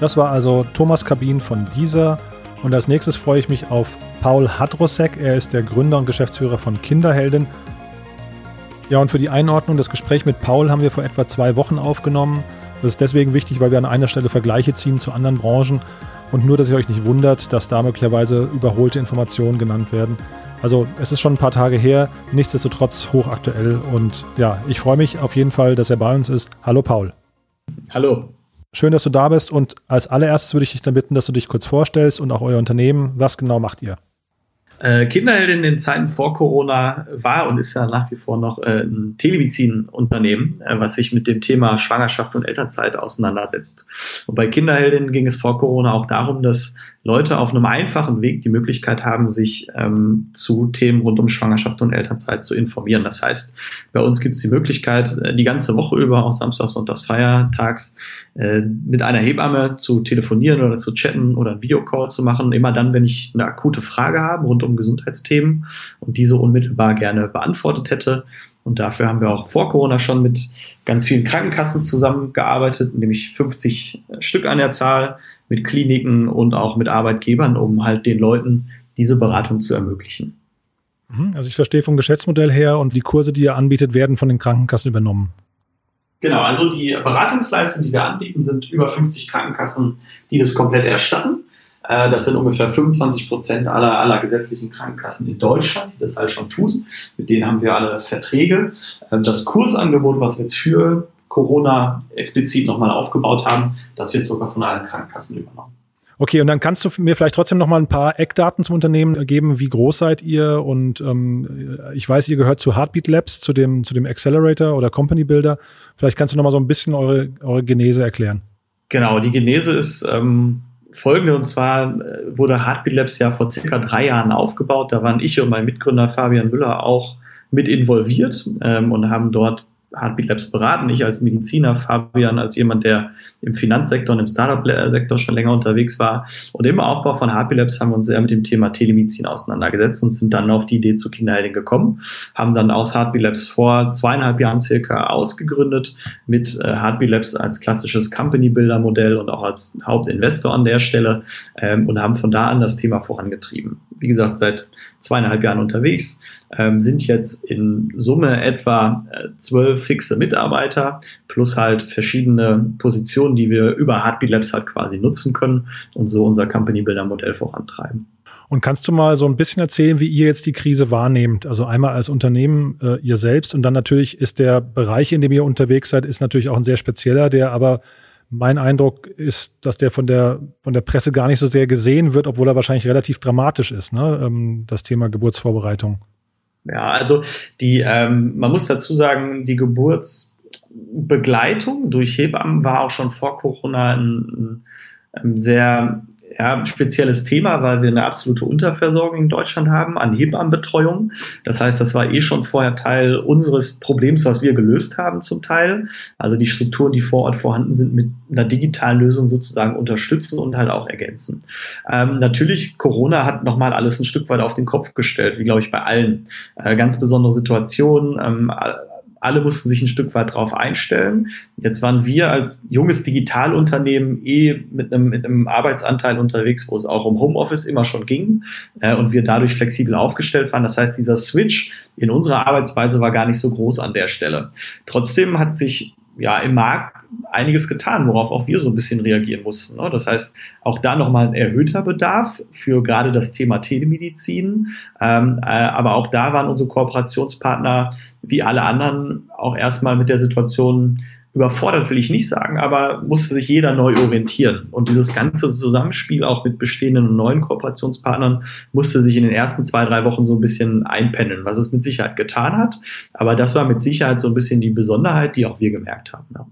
Das war also Thomas Kabin von dieser. Und als nächstes freue ich mich auf Paul Hadrosek. Er ist der Gründer und Geschäftsführer von Kinderhelden. Ja, und für die Einordnung, das Gespräch mit Paul haben wir vor etwa zwei Wochen aufgenommen. Das ist deswegen wichtig, weil wir an einer Stelle Vergleiche ziehen zu anderen Branchen. Und nur, dass ihr euch nicht wundert, dass da möglicherweise überholte Informationen genannt werden. Also es ist schon ein paar Tage her, nichtsdestotrotz hochaktuell. Und ja, ich freue mich auf jeden Fall, dass er bei uns ist. Hallo Paul. Hallo. Schön, dass du da bist und als allererstes würde ich dich dann bitten, dass du dich kurz vorstellst und auch euer Unternehmen. Was genau macht ihr? Äh, Kinderheld in den Zeiten vor Corona war und ist ja nach wie vor noch äh, ein Telemedizin-Unternehmen, äh, was sich mit dem Thema Schwangerschaft und Elternzeit auseinandersetzt. Und bei Kinderheldin ging es vor Corona auch darum, dass Leute auf einem einfachen Weg die Möglichkeit haben, sich ähm, zu Themen rund um Schwangerschaft und Elternzeit zu informieren. Das heißt, bei uns gibt es die Möglichkeit, äh, die ganze Woche über, auch Samstags, Sonntags, Feiertags, äh, mit einer Hebamme zu telefonieren oder zu chatten oder einen Videocall zu machen. Immer dann, wenn ich eine akute Frage habe rund um Gesundheitsthemen und diese unmittelbar gerne beantwortet hätte. Und dafür haben wir auch vor Corona schon mit ganz vielen Krankenkassen zusammengearbeitet, nämlich 50 Stück an der Zahl, mit Kliniken und auch mit Arbeitgebern, um halt den Leuten diese Beratung zu ermöglichen. Mhm, also ich verstehe vom Geschäftsmodell her und die Kurse, die ihr anbietet, werden von den Krankenkassen übernommen. Genau, also die Beratungsleistungen, die wir anbieten, sind über 50 Krankenkassen, die das komplett erstatten. Äh, das sind ungefähr 25 Prozent aller, aller gesetzlichen Krankenkassen in Deutschland, die das halt schon tun. Mit denen haben wir alle Verträge. Äh, das Kursangebot, was wir jetzt für Corona explizit nochmal aufgebaut haben, das wird sogar von allen Krankenkassen übernommen. Okay, und dann kannst du mir vielleicht trotzdem noch mal ein paar Eckdaten zum Unternehmen geben. Wie groß seid ihr? Und ähm, ich weiß, ihr gehört zu Heartbeat Labs, zu dem, zu dem Accelerator oder Company Builder. Vielleicht kannst du noch mal so ein bisschen eure, eure Genese erklären. Genau, die Genese ist ähm, folgende. Und zwar äh, wurde Heartbeat Labs ja vor circa drei Jahren aufgebaut. Da waren ich und mein Mitgründer Fabian Müller auch mit involviert ähm, und haben dort Heartbeat Labs beraten. Ich als Mediziner, Fabian als jemand, der im Finanzsektor und im Startup-Sektor schon länger unterwegs war. Und im Aufbau von Heartbeat Labs haben wir uns sehr mit dem Thema Telemedizin auseinandergesetzt und sind dann auf die Idee zu Kinderheldin gekommen. Haben dann aus Heartbeat Labs vor zweieinhalb Jahren circa ausgegründet mit äh, Heartbeat Labs als klassisches Company-Builder-Modell und auch als Hauptinvestor an der Stelle ähm, und haben von da an das Thema vorangetrieben. Wie gesagt, seit zweieinhalb Jahren unterwegs ähm, sind jetzt in Summe etwa äh, zwölf fixe Mitarbeiter plus halt verschiedene Positionen, die wir über Heartbeat Labs halt quasi nutzen können und so unser Company Builder Modell vorantreiben. Und kannst du mal so ein bisschen erzählen, wie ihr jetzt die Krise wahrnehmt? Also einmal als Unternehmen äh, ihr selbst und dann natürlich ist der Bereich, in dem ihr unterwegs seid, ist natürlich auch ein sehr spezieller, der aber mein Eindruck ist, dass der von der von der Presse gar nicht so sehr gesehen wird, obwohl er wahrscheinlich relativ dramatisch ist, ne? Ähm, das Thema Geburtsvorbereitung. Ja, also die, ähm, man muss dazu sagen, die Geburtsbegleitung durch Hebammen war auch schon vor Corona ein, ein sehr ja, spezielles Thema, weil wir eine absolute Unterversorgung in Deutschland haben an Hebammenbetreuung. Das heißt, das war eh schon vorher Teil unseres Problems, was wir gelöst haben zum Teil. Also die Strukturen, die vor Ort vorhanden sind, mit einer digitalen Lösung sozusagen unterstützen und halt auch ergänzen. Ähm, natürlich, Corona hat nochmal alles ein Stück weit auf den Kopf gestellt, wie glaube ich bei allen. Äh, ganz besondere Situationen. Ähm, alle mussten sich ein Stück weit darauf einstellen. Jetzt waren wir als junges Digitalunternehmen eh mit einem, mit einem Arbeitsanteil unterwegs, wo es auch um Homeoffice immer schon ging äh, und wir dadurch flexibel aufgestellt waren. Das heißt, dieser Switch in unserer Arbeitsweise war gar nicht so groß an der Stelle. Trotzdem hat sich ja im Markt einiges getan, worauf auch wir so ein bisschen reagieren mussten. Ne? Das heißt, auch da nochmal ein erhöhter Bedarf für gerade das Thema Telemedizin. Ähm, äh, aber auch da waren unsere Kooperationspartner wie alle anderen auch erstmal mit der Situation überfordert will ich nicht sagen, aber musste sich jeder neu orientieren. Und dieses ganze Zusammenspiel auch mit bestehenden und neuen Kooperationspartnern musste sich in den ersten zwei, drei Wochen so ein bisschen einpendeln, was es mit Sicherheit getan hat. Aber das war mit Sicherheit so ein bisschen die Besonderheit, die auch wir gemerkt haben. Ja.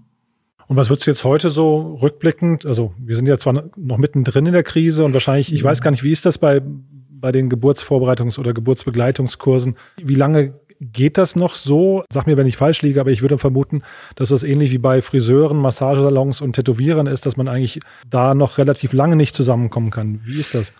Und was würdest du jetzt heute so rückblickend, also wir sind ja zwar noch mittendrin in der Krise und wahrscheinlich, ich weiß gar nicht, wie ist das bei, bei den Geburtsvorbereitungs- oder Geburtsbegleitungskursen? Wie lange geht das noch so? Sag mir, wenn ich falsch liege, aber ich würde vermuten, dass das ähnlich wie bei Friseuren, Massagesalons und Tätowierern ist, dass man eigentlich da noch relativ lange nicht zusammenkommen kann. Wie ist das?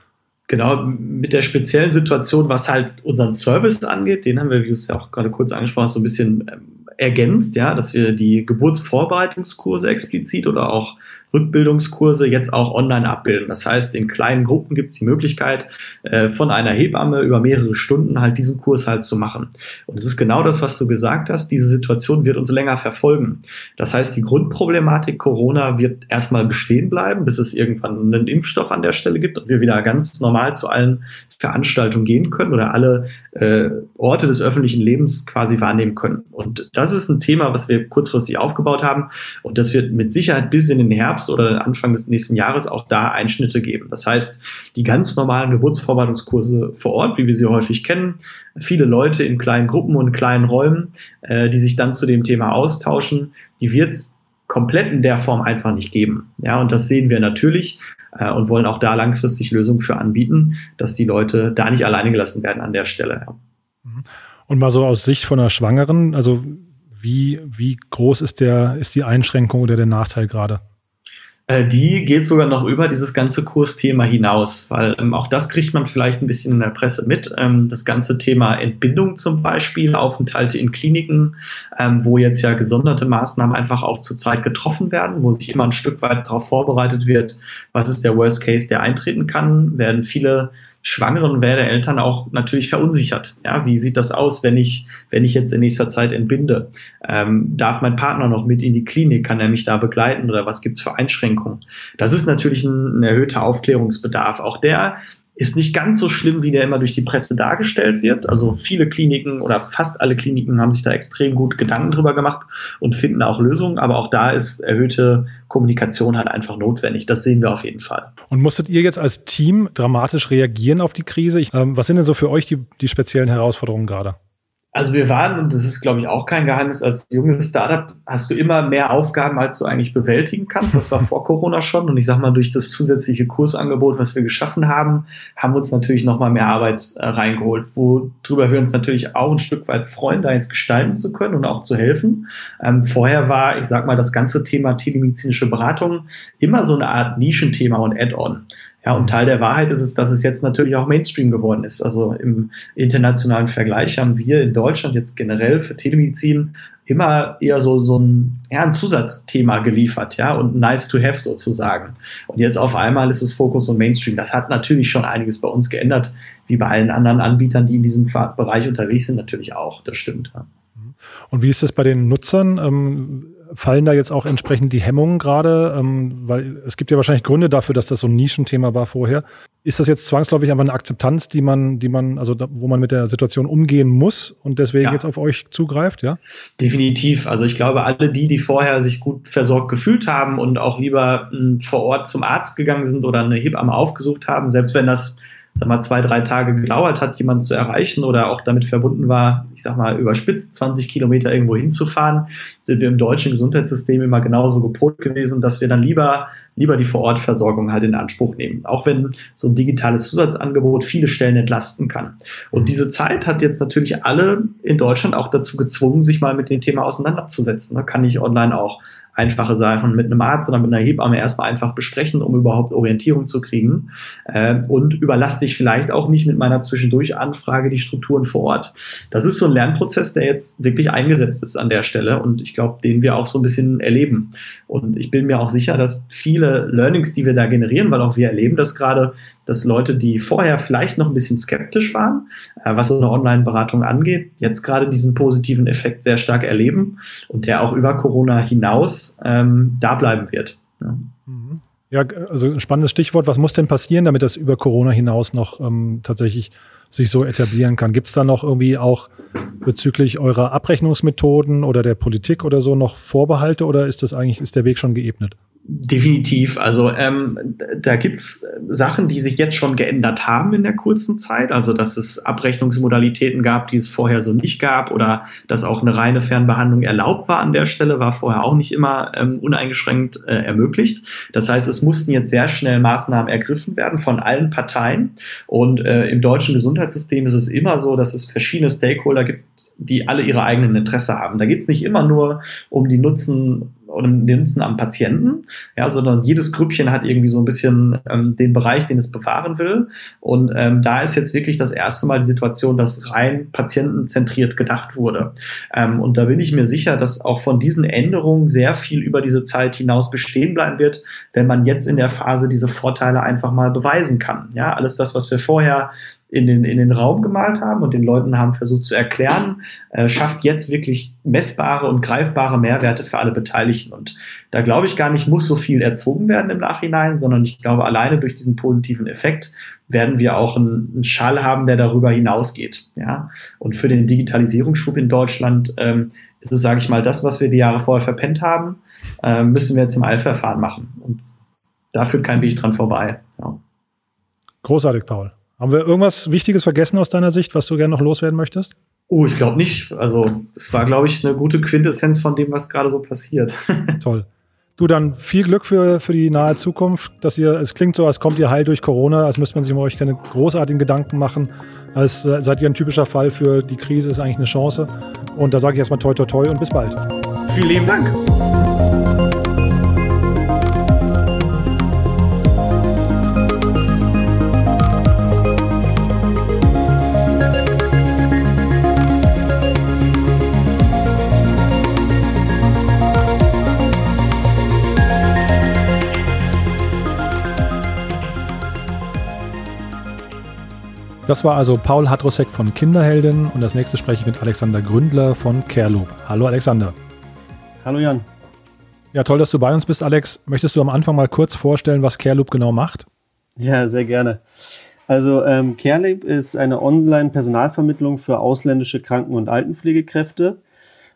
Genau, mit der speziellen Situation, was halt unseren Service angeht, den haben wir, wie du es ja auch gerade kurz angesprochen hast, so ein bisschen ähm, ergänzt, ja, dass wir die Geburtsvorbereitungskurse explizit oder auch Rückbildungskurse jetzt auch online abbilden. Das heißt, in kleinen Gruppen gibt es die Möglichkeit, äh, von einer Hebamme über mehrere Stunden halt diesen Kurs halt zu machen. Und es ist genau das, was du gesagt hast. Diese Situation wird uns länger verfolgen. Das heißt, die Grundproblematik Corona wird erstmal bestehen bleiben, bis es irgendwann einen Impfstoff an der Stelle gibt und wir wieder ganz normal zu allen Veranstaltungen gehen können oder alle äh, Orte des öffentlichen Lebens quasi wahrnehmen können. Und das ist ein Thema, was wir kurzfristig aufgebaut haben. Und das wird mit Sicherheit bis in den Herbst oder Anfang des nächsten Jahres auch da Einschnitte geben. Das heißt, die ganz normalen Geburtsvorbereitungskurse vor Ort, wie wir sie häufig kennen, viele Leute in kleinen Gruppen und kleinen Räumen, äh, die sich dann zu dem Thema austauschen, die wird es komplett in der Form einfach nicht geben. Ja, und das sehen wir natürlich äh, und wollen auch da langfristig Lösungen für anbieten, dass die Leute da nicht alleine gelassen werden an der Stelle. Mhm. Und mal so aus Sicht von einer Schwangeren, also wie, wie groß ist der, ist die Einschränkung oder der Nachteil gerade? Äh, die geht sogar noch über dieses ganze Kursthema hinaus, weil ähm, auch das kriegt man vielleicht ein bisschen in der Presse mit. Ähm, das ganze Thema Entbindung zum Beispiel, Aufenthalte in Kliniken, ähm, wo jetzt ja gesonderte Maßnahmen einfach auch zurzeit getroffen werden, wo sich immer ein Stück weit darauf vorbereitet wird, was ist der Worst Case, der eintreten kann, werden viele schwangeren Werdeeltern auch natürlich verunsichert. Ja, wie sieht das aus, wenn ich, wenn ich jetzt in nächster Zeit entbinde? Ähm, darf mein Partner noch mit in die Klinik? Kann er mich da begleiten oder was gibt's für Einschränkungen? Das ist natürlich ein, ein erhöhter Aufklärungsbedarf. Auch der ist nicht ganz so schlimm, wie der immer durch die Presse dargestellt wird. Also viele Kliniken oder fast alle Kliniken haben sich da extrem gut Gedanken drüber gemacht und finden auch Lösungen. Aber auch da ist erhöhte Kommunikation halt einfach notwendig. Das sehen wir auf jeden Fall. Und musstet ihr jetzt als Team dramatisch reagieren auf die Krise? Ich, ähm, was sind denn so für euch die, die speziellen Herausforderungen gerade? Also wir waren, und das ist, glaube ich, auch kein Geheimnis, als junges Startup hast du immer mehr Aufgaben, als du eigentlich bewältigen kannst. Das war vor Corona schon. Und ich sage mal, durch das zusätzliche Kursangebot, was wir geschaffen haben, haben wir uns natürlich nochmal mehr Arbeit äh, reingeholt, worüber wir uns natürlich auch ein Stück weit freuen, da jetzt gestalten zu können und auch zu helfen. Ähm, vorher war, ich sage mal, das ganze Thema telemedizinische Beratung immer so eine Art Nischenthema und Add-on. Ja, und Teil der Wahrheit ist es, dass es jetzt natürlich auch Mainstream geworden ist. Also im internationalen Vergleich haben wir in Deutschland jetzt generell für Telemedizin immer eher so, so ein, ja, ein Zusatzthema geliefert, ja, und nice to have sozusagen. Und jetzt auf einmal ist es Fokus und Mainstream. Das hat natürlich schon einiges bei uns geändert, wie bei allen anderen Anbietern, die in diesem Bereich unterwegs sind, natürlich auch. Das stimmt. Ja. Und wie ist es bei den Nutzern? Ähm fallen da jetzt auch entsprechend die Hemmungen gerade? Ähm, weil es gibt ja wahrscheinlich Gründe dafür, dass das so ein Nischenthema war vorher. Ist das jetzt zwangsläufig einfach eine Akzeptanz, die man, die man, also da, wo man mit der Situation umgehen muss und deswegen ja. jetzt auf euch zugreift, ja? Definitiv. Also ich glaube, alle die, die vorher sich gut versorgt gefühlt haben und auch lieber m, hm, vor Ort zum Arzt gegangen sind oder eine Hebamme aufgesucht haben, selbst wenn das sag mal, zwei, drei Tage gedauert hat, jemanden zu erreichen oder auch damit verbunden war, ich sag mal, überspitzt 20 Kilometer irgendwo hinzufahren, sind wir im deutschen Gesundheitssystem immer genauso gepolt gewesen, dass wir dann lieber, lieber die Vorortversorgung halt in Anspruch nehmen. Auch wenn so ein digitales Zusatzangebot viele Stellen entlasten kann. Und diese Zeit hat jetzt natürlich alle in Deutschland auch dazu gezwungen, sich mal mit dem Thema auseinanderzusetzen. Da kann ich online auch einfache Sachen mit einem Arzt oder mit einer Hebamme erstmal einfach besprechen, um überhaupt Orientierung zu kriegen. Äh, und überlasse dich vielleicht auch nicht mit meiner Zwischendurch-Anfrage die Strukturen vor Ort. Das ist so ein Lernprozess, der jetzt wirklich eingesetzt ist an der Stelle und ich glaube, den wir auch so ein bisschen erleben. Und ich bin mir auch sicher, dass viele Learnings, die wir da generieren, weil auch wir erleben das gerade, dass Leute, die vorher vielleicht noch ein bisschen skeptisch waren, äh, was so eine Online-Beratung angeht, jetzt gerade diesen positiven Effekt sehr stark erleben und der auch über Corona hinaus ähm, da bleiben wird. Ja. Mhm. Ja, also ein spannendes Stichwort. Was muss denn passieren, damit das über Corona hinaus noch ähm, tatsächlich sich so etablieren kann. Gibt es da noch irgendwie auch bezüglich eurer Abrechnungsmethoden oder der Politik oder so noch Vorbehalte oder ist das eigentlich, ist der Weg schon geebnet? Definitiv. Also ähm, da gibt's Sachen, die sich jetzt schon geändert haben in der kurzen Zeit. Also dass es Abrechnungsmodalitäten gab, die es vorher so nicht gab oder dass auch eine reine Fernbehandlung erlaubt war an der Stelle, war vorher auch nicht immer ähm, uneingeschränkt äh, ermöglicht. Das heißt, es mussten jetzt sehr schnell Maßnahmen ergriffen werden von allen Parteien. Und äh, im deutschen Gesundheitssystem ist es immer so, dass es verschiedene Stakeholder gibt, die alle ihre eigenen Interesse haben. Da geht es nicht immer nur um die Nutzen oder Nutzen am Patienten, ja, sondern jedes Grüppchen hat irgendwie so ein bisschen ähm, den Bereich, den es bewahren will. Und ähm, da ist jetzt wirklich das erste Mal die Situation, dass rein patientenzentriert gedacht wurde. Ähm, und da bin ich mir sicher, dass auch von diesen Änderungen sehr viel über diese Zeit hinaus bestehen bleiben wird, wenn man jetzt in der Phase diese Vorteile einfach mal beweisen kann. Ja, alles das, was wir vorher in den, in den Raum gemalt haben und den Leuten haben versucht zu erklären, äh, schafft jetzt wirklich messbare und greifbare Mehrwerte für alle Beteiligten. Und da glaube ich gar nicht, muss so viel erzwungen werden im Nachhinein, sondern ich glaube, alleine durch diesen positiven Effekt werden wir auch einen, einen Schall haben, der darüber hinausgeht. Ja? Und für den Digitalisierungsschub in Deutschland ähm, ist es, sage ich mal, das, was wir die Jahre vorher verpennt haben, äh, müssen wir jetzt im Eilverfahren machen. Und da führt kein Weg dran vorbei. Ja. Großartig, Paul. Haben wir irgendwas Wichtiges vergessen aus deiner Sicht, was du gerne noch loswerden möchtest? Oh, ich glaube nicht. Also es war, glaube ich, eine gute Quintessenz von dem, was gerade so passiert. Toll. Du, dann viel Glück für, für die nahe Zukunft, dass ihr, es klingt so, als kommt ihr heil durch Corona, als müsste man sich um euch keine großartigen Gedanken machen, als äh, seid ihr ein typischer Fall für die Krise, ist eigentlich eine Chance. Und da sage ich erstmal toi toi toi und bis bald. Vielen lieben Dank. Das war also Paul Hatrosek von Kinderheldin und das nächste spreche ich mit Alexander Gründler von Careloop. Hallo Alexander. Hallo Jan. Ja, toll, dass du bei uns bist, Alex. Möchtest du am Anfang mal kurz vorstellen, was Careloop genau macht? Ja, sehr gerne. Also ähm, Careloop ist eine Online-Personalvermittlung für ausländische Kranken- und Altenpflegekräfte,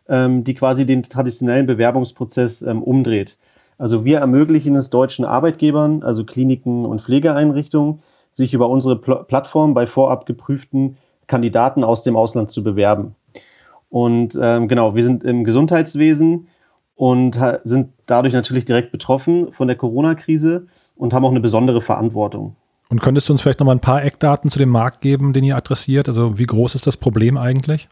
ähm, die quasi den traditionellen Bewerbungsprozess ähm, umdreht. Also wir ermöglichen es deutschen Arbeitgebern, also Kliniken und Pflegeeinrichtungen, sich über unsere Pl Plattform bei vorab geprüften Kandidaten aus dem Ausland zu bewerben. Und ähm, genau, wir sind im Gesundheitswesen und sind dadurch natürlich direkt betroffen von der Corona-Krise und haben auch eine besondere Verantwortung. Und könntest du uns vielleicht noch mal ein paar Eckdaten zu dem Markt geben, den ihr adressiert? Also wie groß ist das Problem eigentlich?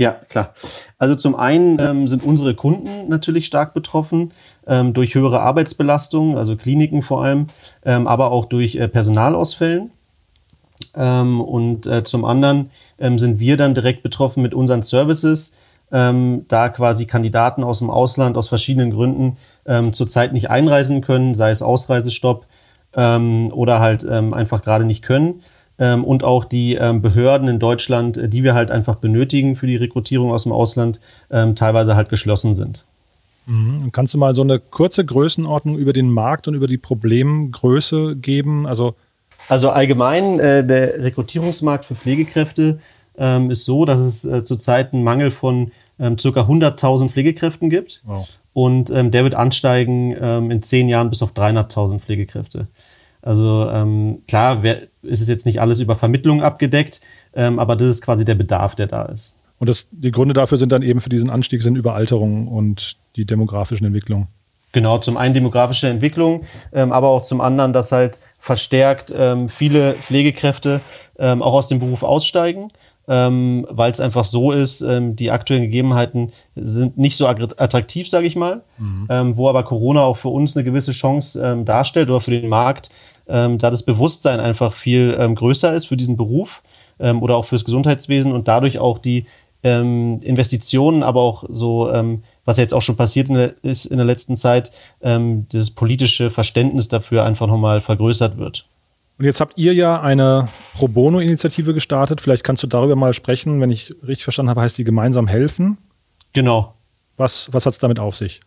Ja, klar. Also zum einen ähm, sind unsere Kunden natürlich stark betroffen ähm, durch höhere Arbeitsbelastung, also Kliniken vor allem, ähm, aber auch durch äh, Personalausfällen. Ähm, und äh, zum anderen ähm, sind wir dann direkt betroffen mit unseren Services, ähm, da quasi Kandidaten aus dem Ausland aus verschiedenen Gründen zurzeit nicht einreisen können, sei es Ausreisestopp oder halt einfach gerade nicht können ähm, und auch die ähm, Behörden in Deutschland, äh, die wir halt einfach benötigen für die Rekrutierung aus dem Ausland, ähm, teilweise halt geschlossen sind. Mhm. Kannst du mal so eine kurze Größenordnung über den Markt und über die Problemgröße geben? Also, also allgemein, äh, der Rekrutierungsmarkt für Pflegekräfte ähm, ist so, dass es äh, zurzeit einen Mangel von ähm, ca. 100.000 Pflegekräften gibt. Wow. Und ähm, der wird ansteigen ähm, in zehn Jahren bis auf 300.000 Pflegekräfte. Also ähm, klar wer, ist es jetzt nicht alles über Vermittlung abgedeckt, ähm, aber das ist quasi der Bedarf, der da ist. Und das, die Gründe dafür sind dann eben für diesen Anstieg sind Überalterung und die demografischen Entwicklungen. Genau, zum einen demografische Entwicklung, ähm, aber auch zum anderen, dass halt verstärkt ähm, viele Pflegekräfte ähm, auch aus dem Beruf aussteigen ähm, weil es einfach so ist, ähm, die aktuellen Gegebenheiten sind nicht so attraktiv, sage ich mal, mhm. ähm, wo aber Corona auch für uns eine gewisse Chance ähm, darstellt oder für den Markt, ähm, da das Bewusstsein einfach viel ähm, größer ist für diesen Beruf ähm, oder auch fürs Gesundheitswesen und dadurch auch die ähm, Investitionen, aber auch so, ähm, was jetzt auch schon passiert in der, ist in der letzten Zeit, ähm, das politische Verständnis dafür einfach nochmal vergrößert wird. Und jetzt habt ihr ja eine Pro Bono-Initiative gestartet. Vielleicht kannst du darüber mal sprechen. Wenn ich richtig verstanden habe, heißt die gemeinsam helfen. Genau. Was, was hat es damit auf sich?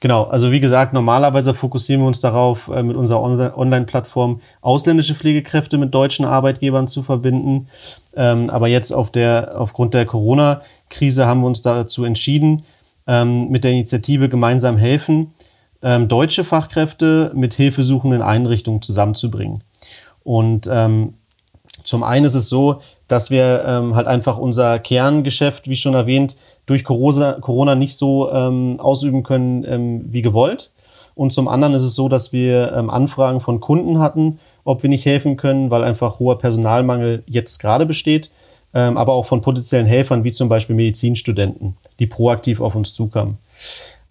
Genau, also wie gesagt, normalerweise fokussieren wir uns darauf, äh, mit unserer Online-Plattform ausländische Pflegekräfte mit deutschen Arbeitgebern zu verbinden. Ähm, aber jetzt auf der, aufgrund der Corona-Krise haben wir uns dazu entschieden, ähm, mit der Initiative Gemeinsam helfen, ähm, deutsche Fachkräfte mit hilfesuchenden Einrichtungen zusammenzubringen. Und zum einen ist es so, dass wir halt einfach unser Kerngeschäft, wie schon erwähnt, durch Corona, nicht so ähm, ausüben können ähm, wie gewollt. Und zum anderen ist es so, dass wir ähm, Anfragen von Kunden hatten, ob wir nicht helfen können, weil einfach hoher Personalmangel jetzt gerade besteht, ähm, aber auch von potenziellen Helfern, wie zum Beispiel Medizinstudenten, die proaktiv auf uns zukamen.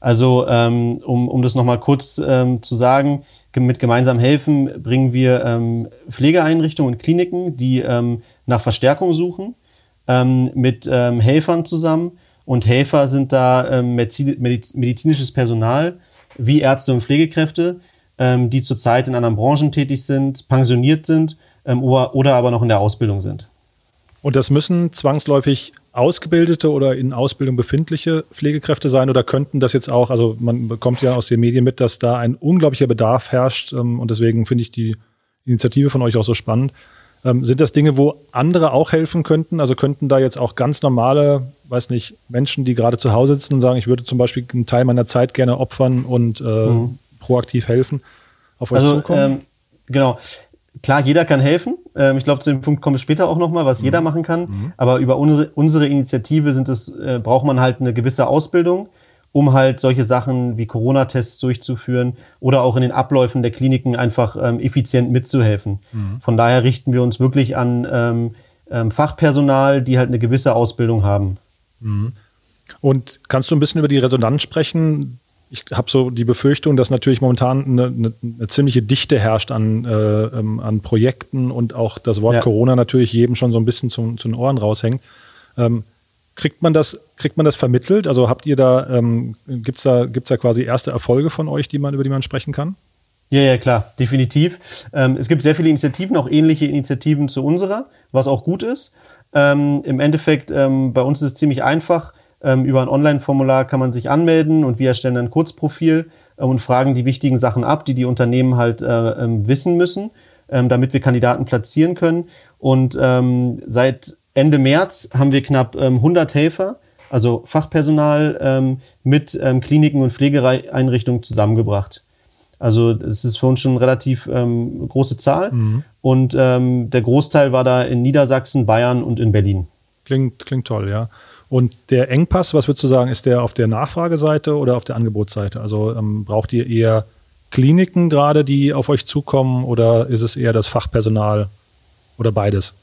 Also ähm, um, um das nochmal kurz ähm, zu sagen, mit gemeinsam helfen bringen wir ähm, Pflegeeinrichtungen und Kliniken, die ähm, nach Verstärkung suchen, ähm, mit ähm, Helfern zusammen. Und Helfer sind da ähm, medizinisches Personal wie Ärzte und Pflegekräfte, ähm, die zurzeit in anderen Branchen tätig sind, pensioniert sind ähm, oder, aber noch in der Ausbildung sind. Und das müssen zwangsläufig ausgebildete oder in Ausbildung befindliche Pflegekräfte sein oder könnten das jetzt auch, also man bekommt ja aus den Medien mit, dass da ein unglaublicher Bedarf herrscht und deswegen finde ich die Initiative von euch auch so spannend. Ähm, sind das Dinge, wo andere auch helfen könnten? Also könnten da jetzt auch ganz normale, weiß nicht, Menschen, die gerade zu Hause sitzen und sagen, ich würde zum Beispiel einen Teil meiner Zeit gerne opfern und äh, mhm. proaktiv helfen, auf euch also, zukommen? Ähm, genau klar, jeder kann helfen. Ähm, ich glaube, zu dem Punkt komme ich später auch nochmal, was mhm. jeder machen kann. Mhm. Aber über unsere, unsere Initiative sind es, äh, braucht man halt eine gewisse Ausbildung, um halt solche Sachen wie Corona-Tests durchzuführen oder auch in den Abläufen der Kliniken einfach ähm, effizient mitzuhelfen. Mhm. Von daher richten wir uns wirklich an ähm, ähm, Fachpersonal, die halt eine gewisse Ausbildung haben. Mhm. Und kannst du ein bisschen über die Resonanz sprechen? ich habe so die Befürchtung, dass natürlich momentan eine, eine, eine ziemliche Dichte herrscht an, äh, ähm, an Projekten und auch das Wort ja. Corona natürlich jedem schon so ein bisschen zu, zu den Ohren raushängt. Ähm, kriegt man das, kriegt man das vermittelt? Also habt ihr da, ähm, gibt's da, gibt's da quasi erste Erfolge von euch, die man, über die man sprechen kann? Ja, ja, klar, definitiv. Ähm, es gibt sehr viele Initiativen, auch ähnliche Initiativen zu unserer, was auch gut ist. Ähm, Im Endeffekt, ähm, bei uns ist es ziemlich einfach ähm, über ein Online-Formular kann man sich anmelden und wir erstellen ein Kurzprofil äh, und fragen die wichtigen Sachen ab, die die Unternehmen halt äh, ähm, wissen müssen, ähm, damit wir Kandidaten platzieren können. Und ähm, seit Ende März haben wir knapp ähm, 100 Helfer, also Fachpersonal ähm, mit ähm, Kliniken und Pflegeeinrichtungen zusammengebracht. Also es ist für uns schon eine relativ ähm, große Zahl. Mhm. Und ähm, der Großteil war da in Niedersachsen, Bayern und in Berlin. Klingt, klingt toll, ja. Und der Engpass, was würdest du sagen, ist der auf der Nachfrageseite oder auf der Angebotsseite? Also ähm, braucht ihr eher Kliniken gerade, die auf euch zukommen oder ist es eher das Fachpersonal oder beides?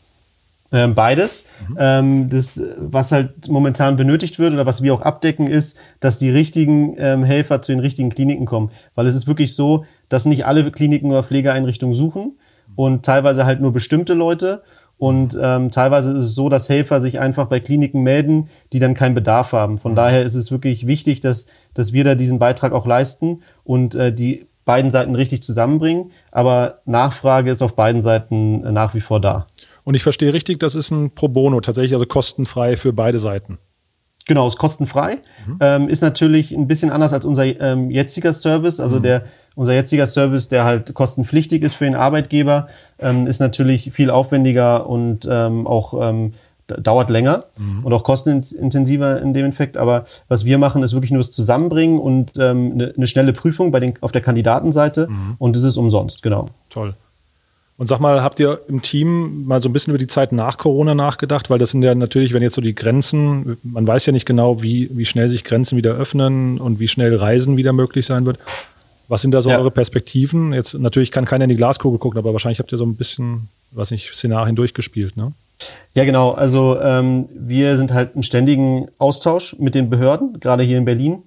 Ähm, beides. Mhm. Ähm, das, was halt momentan benötigt wird oder was wir auch abdecken, ist, dass die richtigen ähm, Helfer zu den richtigen Kliniken kommen. Weil es ist wirklich so, dass nicht alle Kliniken oder Pflegeeinrichtungen suchen und teilweise halt nur bestimmte Leute. Und ähm, teilweise ist es so, dass Helfer sich einfach bei Kliniken melden, die dann keinen Bedarf haben. Von mhm. daher ist es wirklich wichtig, dass, dass wir da diesen Beitrag auch leisten und äh, die beiden Seiten richtig zusammenbringen. Aber Nachfrage ist auf beiden Seiten äh, nach wie vor da. Und ich verstehe richtig, das ist ein Pro Bono, tatsächlich also kostenfrei für beide Seiten. Genau, ist kostenfrei. Mhm. Ähm, ist natürlich ein bisschen anders als unser ähm, jetziger Service. Also mhm. der unser jetziger Service, der halt kostenpflichtig ist für den Arbeitgeber, ähm, ist natürlich viel aufwendiger und ähm, auch ähm, dauert länger mhm. und auch kostenintensiver in dem Effekt. Aber was wir machen, ist wirklich nur das Zusammenbringen und ähm, eine, eine schnelle Prüfung bei den, auf der Kandidatenseite mhm. und das ist umsonst, genau. Toll. Und sag mal, habt ihr im Team mal so ein bisschen über die Zeit nach Corona nachgedacht? Weil das sind ja natürlich, wenn jetzt so die Grenzen, man weiß ja nicht genau, wie, wie schnell sich Grenzen wieder öffnen und wie schnell Reisen wieder möglich sein wird. Was sind da so ja. eure Perspektiven? Jetzt natürlich kann keiner in die Glaskugel gucken, aber wahrscheinlich habt ihr so ein bisschen, was nicht, Szenarien durchgespielt, ne? Ja, genau. Also ähm, wir sind halt im ständigen Austausch mit den Behörden, gerade hier in Berlin,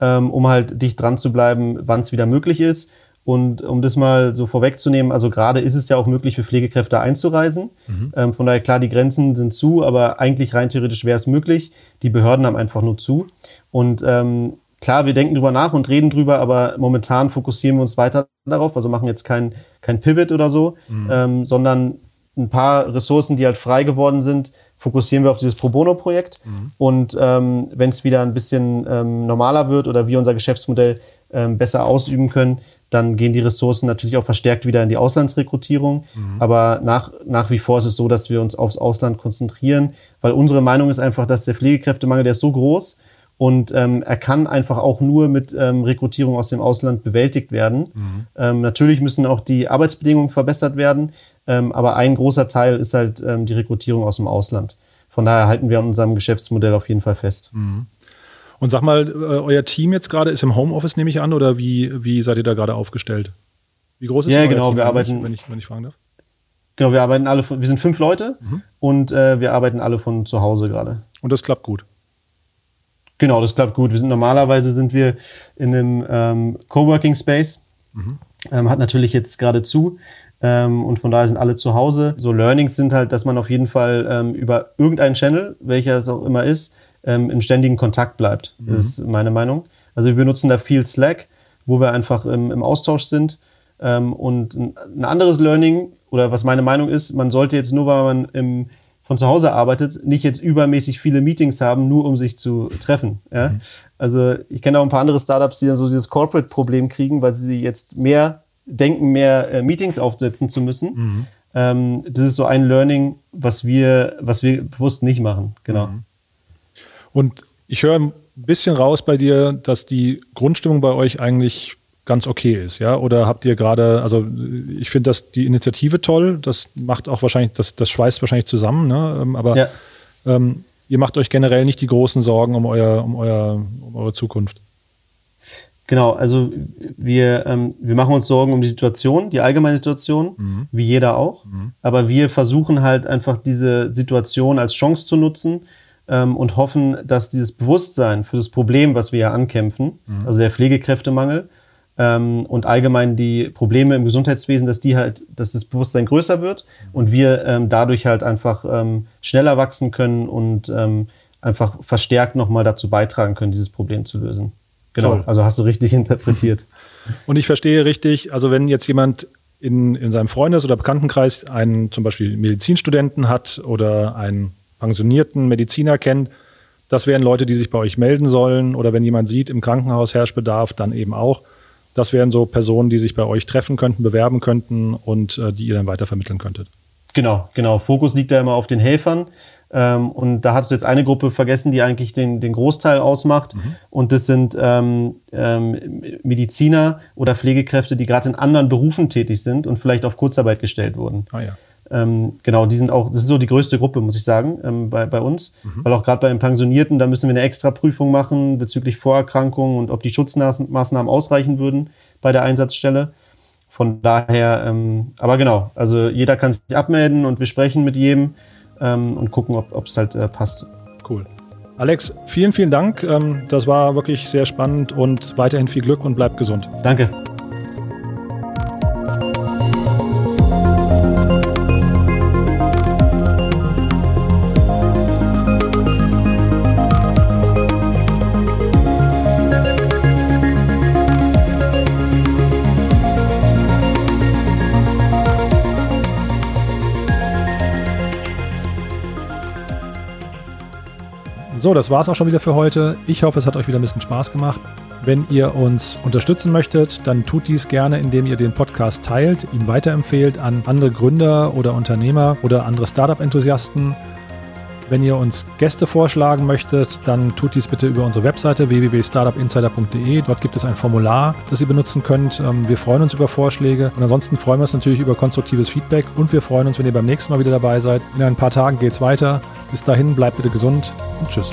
ähm, um halt dicht dran zu bleiben, wann es wieder möglich ist. Und um das mal so vorwegzunehmen, also gerade ist es ja auch möglich für Pflegekräfte einzureisen. Mhm. Ähm, von daher klar, die Grenzen sind zu, aber eigentlich rein theoretisch wäre es möglich. Die Behörden haben einfach nur zu. Und ähm, klar, wir denken drüber nach und reden drüber, aber momentan fokussieren wir uns weiter darauf, also machen jetzt kein, kein Pivot oder so, mhm. ähm, sondern ein paar Ressourcen, die halt frei geworden sind, fokussieren wir auf dieses Pro Bono-Projekt. Mhm. Und ähm, wenn es wieder ein bisschen ähm, normaler wird oder wir unser Geschäftsmodell ähm, besser ausüben können, dann gehen die Ressourcen natürlich auch verstärkt wieder in die Auslandsrekrutierung. Mhm. Aber nach, nach wie vor ist es so, dass wir uns aufs Ausland konzentrieren, weil unsere Meinung ist einfach, dass der Pflegekräftemangel, der ist so groß und ähm, er kann einfach auch nur mit ähm, Rekrutierung aus dem Ausland bewältigt werden. Mhm. Ähm, natürlich müssen auch die Arbeitsbedingungen verbessert werden. Ähm, aber ein großer Teil ist halt ähm, die Rekrutierung aus dem Ausland. Von daher halten wir an unserem Geschäftsmodell auf jeden Fall fest. Mhm. Und sag mal, äh, euer Team jetzt gerade ist im Homeoffice, nehme ich an, oder wie, wie seid ihr da gerade aufgestellt? Wie groß ist ja, euer genau, Team, wir arbeiten, wenn ich, wenn ich fragen darf? Genau, wir arbeiten alle von, wir sind fünf Leute mhm. und äh, wir arbeiten alle von zu Hause gerade. Und das klappt gut. Genau, das klappt gut. Wir sind normalerweise sind wir in einem ähm, Coworking Space. Mhm. Ähm, hat natürlich jetzt gerade zu. Ähm, und von daher sind alle zu Hause. So Learnings sind halt, dass man auf jeden Fall ähm, über irgendeinen Channel, welcher es auch immer ist, ähm, im ständigen Kontakt bleibt. Mhm. Das ist meine Meinung. Also wir benutzen da viel Slack, wo wir einfach im, im Austausch sind. Ähm, und ein, ein, anderes Learning oder was meine Meinung ist, man sollte jetzt nur, weil man im, von zu Hause arbeitet, nicht jetzt übermäßig viele Meetings haben, nur um sich zu treffen. Ja? Mhm. Also ich kenne auch ein paar andere Startups, die dann so dieses Corporate-Problem kriegen, weil sie jetzt mehr denken, mehr äh, Meetings aufsetzen zu müssen. Mhm. Ähm, das ist so ein Learning, was wir, was wir bewusst nicht machen. Genau. Mhm. Und ich höre ein bisschen raus bei dir, dass die Grundstimmung bei euch eigentlich ganz okay ist, ja? Oder habt ihr gerade, also ich finde das die Initiative toll, das macht auch wahrscheinlich, das, das schweißt wahrscheinlich zusammen, ne? Ähm, aber ja. ähm, ihr macht euch generell nicht die großen Sorgen um euer, um euer, um eure Zukunft. Genau, also wir, ähm, wir machen uns Sorgen um die Situation, die allgemeine Situation, mhm. wie jeder auch. Mhm. Aber wir versuchen halt einfach diese Situation als Chance zu nutzen ähm, und hoffen, dass dieses Bewusstsein für das Problem, was wir ja ankämpfen, mhm. also der Pflegekräftemangel ähm, und allgemein die Probleme im Gesundheitswesen, dass die halt, dass das Bewusstsein größer wird und wir ähm, dadurch halt einfach ähm, schneller wachsen können und ähm, einfach verstärkt nochmal dazu beitragen können, dieses Problem zu lösen. Genau, Toll. also hast du richtig interpretiert. Und ich verstehe richtig, also wenn jetzt jemand in, in seinem Freundes- oder Bekanntenkreis einen zum Beispiel Medizinstudenten hat oder einen pensionierten Mediziner kennt, das wären Leute, die sich bei euch melden sollen. Oder wenn jemand sieht, im Krankenhaus herrscht Bedarf, dann eben auch. Das wären so Personen, die sich bei euch treffen könnten, bewerben könnten und äh, die ihr dann weitervermitteln könntet. Genau, genau. Fokus liegt da immer auf den Helfern. Ähm, und da hast du jetzt eine Gruppe vergessen, die eigentlich den, den Großteil ausmacht. Mhm. Und das sind ähm, ähm, Mediziner oder Pflegekräfte, die gerade in anderen Berufen tätig sind und vielleicht auf Kurzarbeit gestellt wurden. Ah, ja. Ähm, genau, die sind auch, das ist so die größte Gruppe, muss ich sagen, ähm, bei, bei uns. Mhm. Weil auch gerade bei den Pensionierten, da müssen wir eine extra Prüfung machen bezüglich Vorerkrankungen und ob die Schutzmaßnahmen ausreichen würden bei der Einsatzstelle. Von daher, ähm, aber genau, also jeder kann sich abmelden und wir sprechen mit jedem ähm, und gucken, ob es halt äh, passt. Cool. Alex, vielen, vielen Dank. Ähm, das war wirklich sehr spannend und weiterhin viel Glück und bleib gesund. Danke. So, das war es auch schon wieder für heute. Ich hoffe, es hat euch wieder ein bisschen Spaß gemacht. Wenn ihr uns unterstützen möchtet, dann tut dies gerne, indem ihr den Podcast teilt, ihn weiterempfehlt an andere Gründer oder Unternehmer oder andere Startup-Enthusiasten. Wenn ihr uns Gäste vorschlagen möchtet, dann tut dies bitte über unsere Webseite www.startupinsider.de. Dort gibt es ein Formular, das ihr benutzen könnt. Ähm, wir freuen uns über Vorschläge und ansonsten freuen wir uns natürlich über konstruktives Feedback und wir freuen uns, wenn ihr beim nächsten Mal wieder dabei seid. In ein paar Tagen geht es weiter. Bis dahin, bleibt bitte gesund und tschüss.